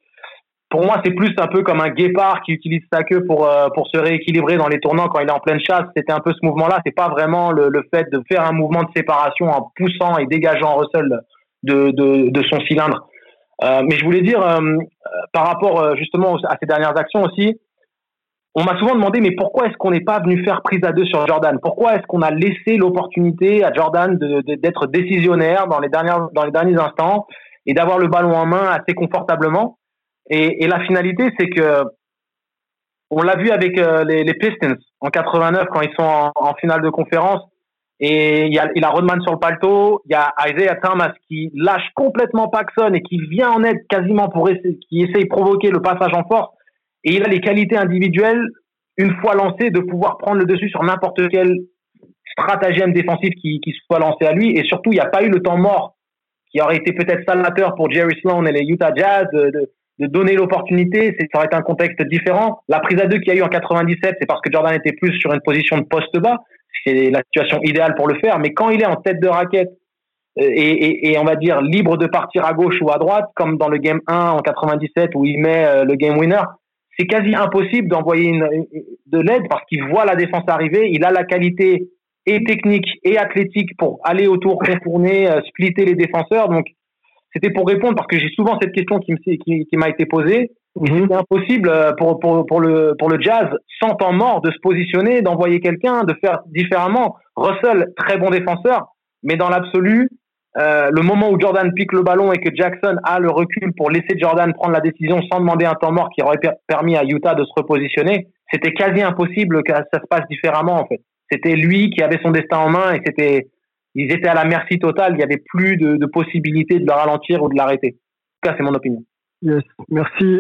pour moi, c'est plus un peu comme un guépard qui utilise sa queue pour euh, pour se rééquilibrer dans les tournants quand il est en pleine chasse. C'était un peu ce mouvement-là. C'est pas vraiment le, le, fait de faire un mouvement de séparation en poussant et dégageant Russell de de, de son cylindre. Euh, mais je voulais dire euh, euh par rapport justement à ces dernières actions aussi, on m'a souvent demandé mais pourquoi est-ce qu'on n'est pas venu faire prise à deux sur Jordan? Pourquoi est-ce qu'on a laissé l'opportunité à Jordan d'être décisionnaire dans les dernières dans les derniers instants et d'avoir le ballon en main assez confortablement? Et, la finalité, c'est que on l'a vu avec euh, les, Pistons en 89 quand ils sont en, finale de conférence. Et il a, Rodman sur le palto, il y a Isaiah Thomas qui lâche complètement Paxson et qui vient en aide quasiment pour essayer, qui essaye de provoquer le passage en force. Et il a les qualités individuelles, une fois lancé, de pouvoir prendre le dessus sur n'importe quel stratagème défensif qui, qui soit lancé à lui. Et surtout, il n'y a pas eu le temps mort qui aurait été peut-être salvateur pour Jerry Sloan et les Utah Jazz de donner l'opportunité, ça aurait été un contexte différent. La prise à deux qu'il y a eu en 97, c'est parce que Jordan était plus sur une position de poste bas. C'est la situation idéale pour le faire. Mais quand il est en tête de raquette euh, et, on va dire libre de partir à gauche ou à droite, comme dans le game 1 en 97 où il met euh, le game winner, c'est quasi impossible d'envoyer de l'aide parce qu'il voit la défense arriver. Il a la qualité et technique et athlétique pour aller autour, contourner, euh, splitter les défenseurs. Donc c'était pour répondre parce que j'ai souvent cette question qui qui, qui m'a été posée. Mhm. C'est impossible euh, pour, pour, pour, le, pour le jazz, sans temps mort, de se positionner, d'envoyer quelqu'un, de faire différemment. Russell, très bon défenseur, mais dans l'absolu, euh, le moment où Jordan pique le ballon et que Jackson a le recul pour laisser Jordan prendre la décision sans demander un temps mort qui aurait permis à Utah de se repositionner, c'était quasi impossible que ça se passe différemment en fait. C'était lui qui avait son destin en main et c'était ils étaient à la merci totale. Il n'y avait plus de, possibilité de le ralentir ou de l'arrêter. En tout cas, c'est mon opinion. Yes, merci.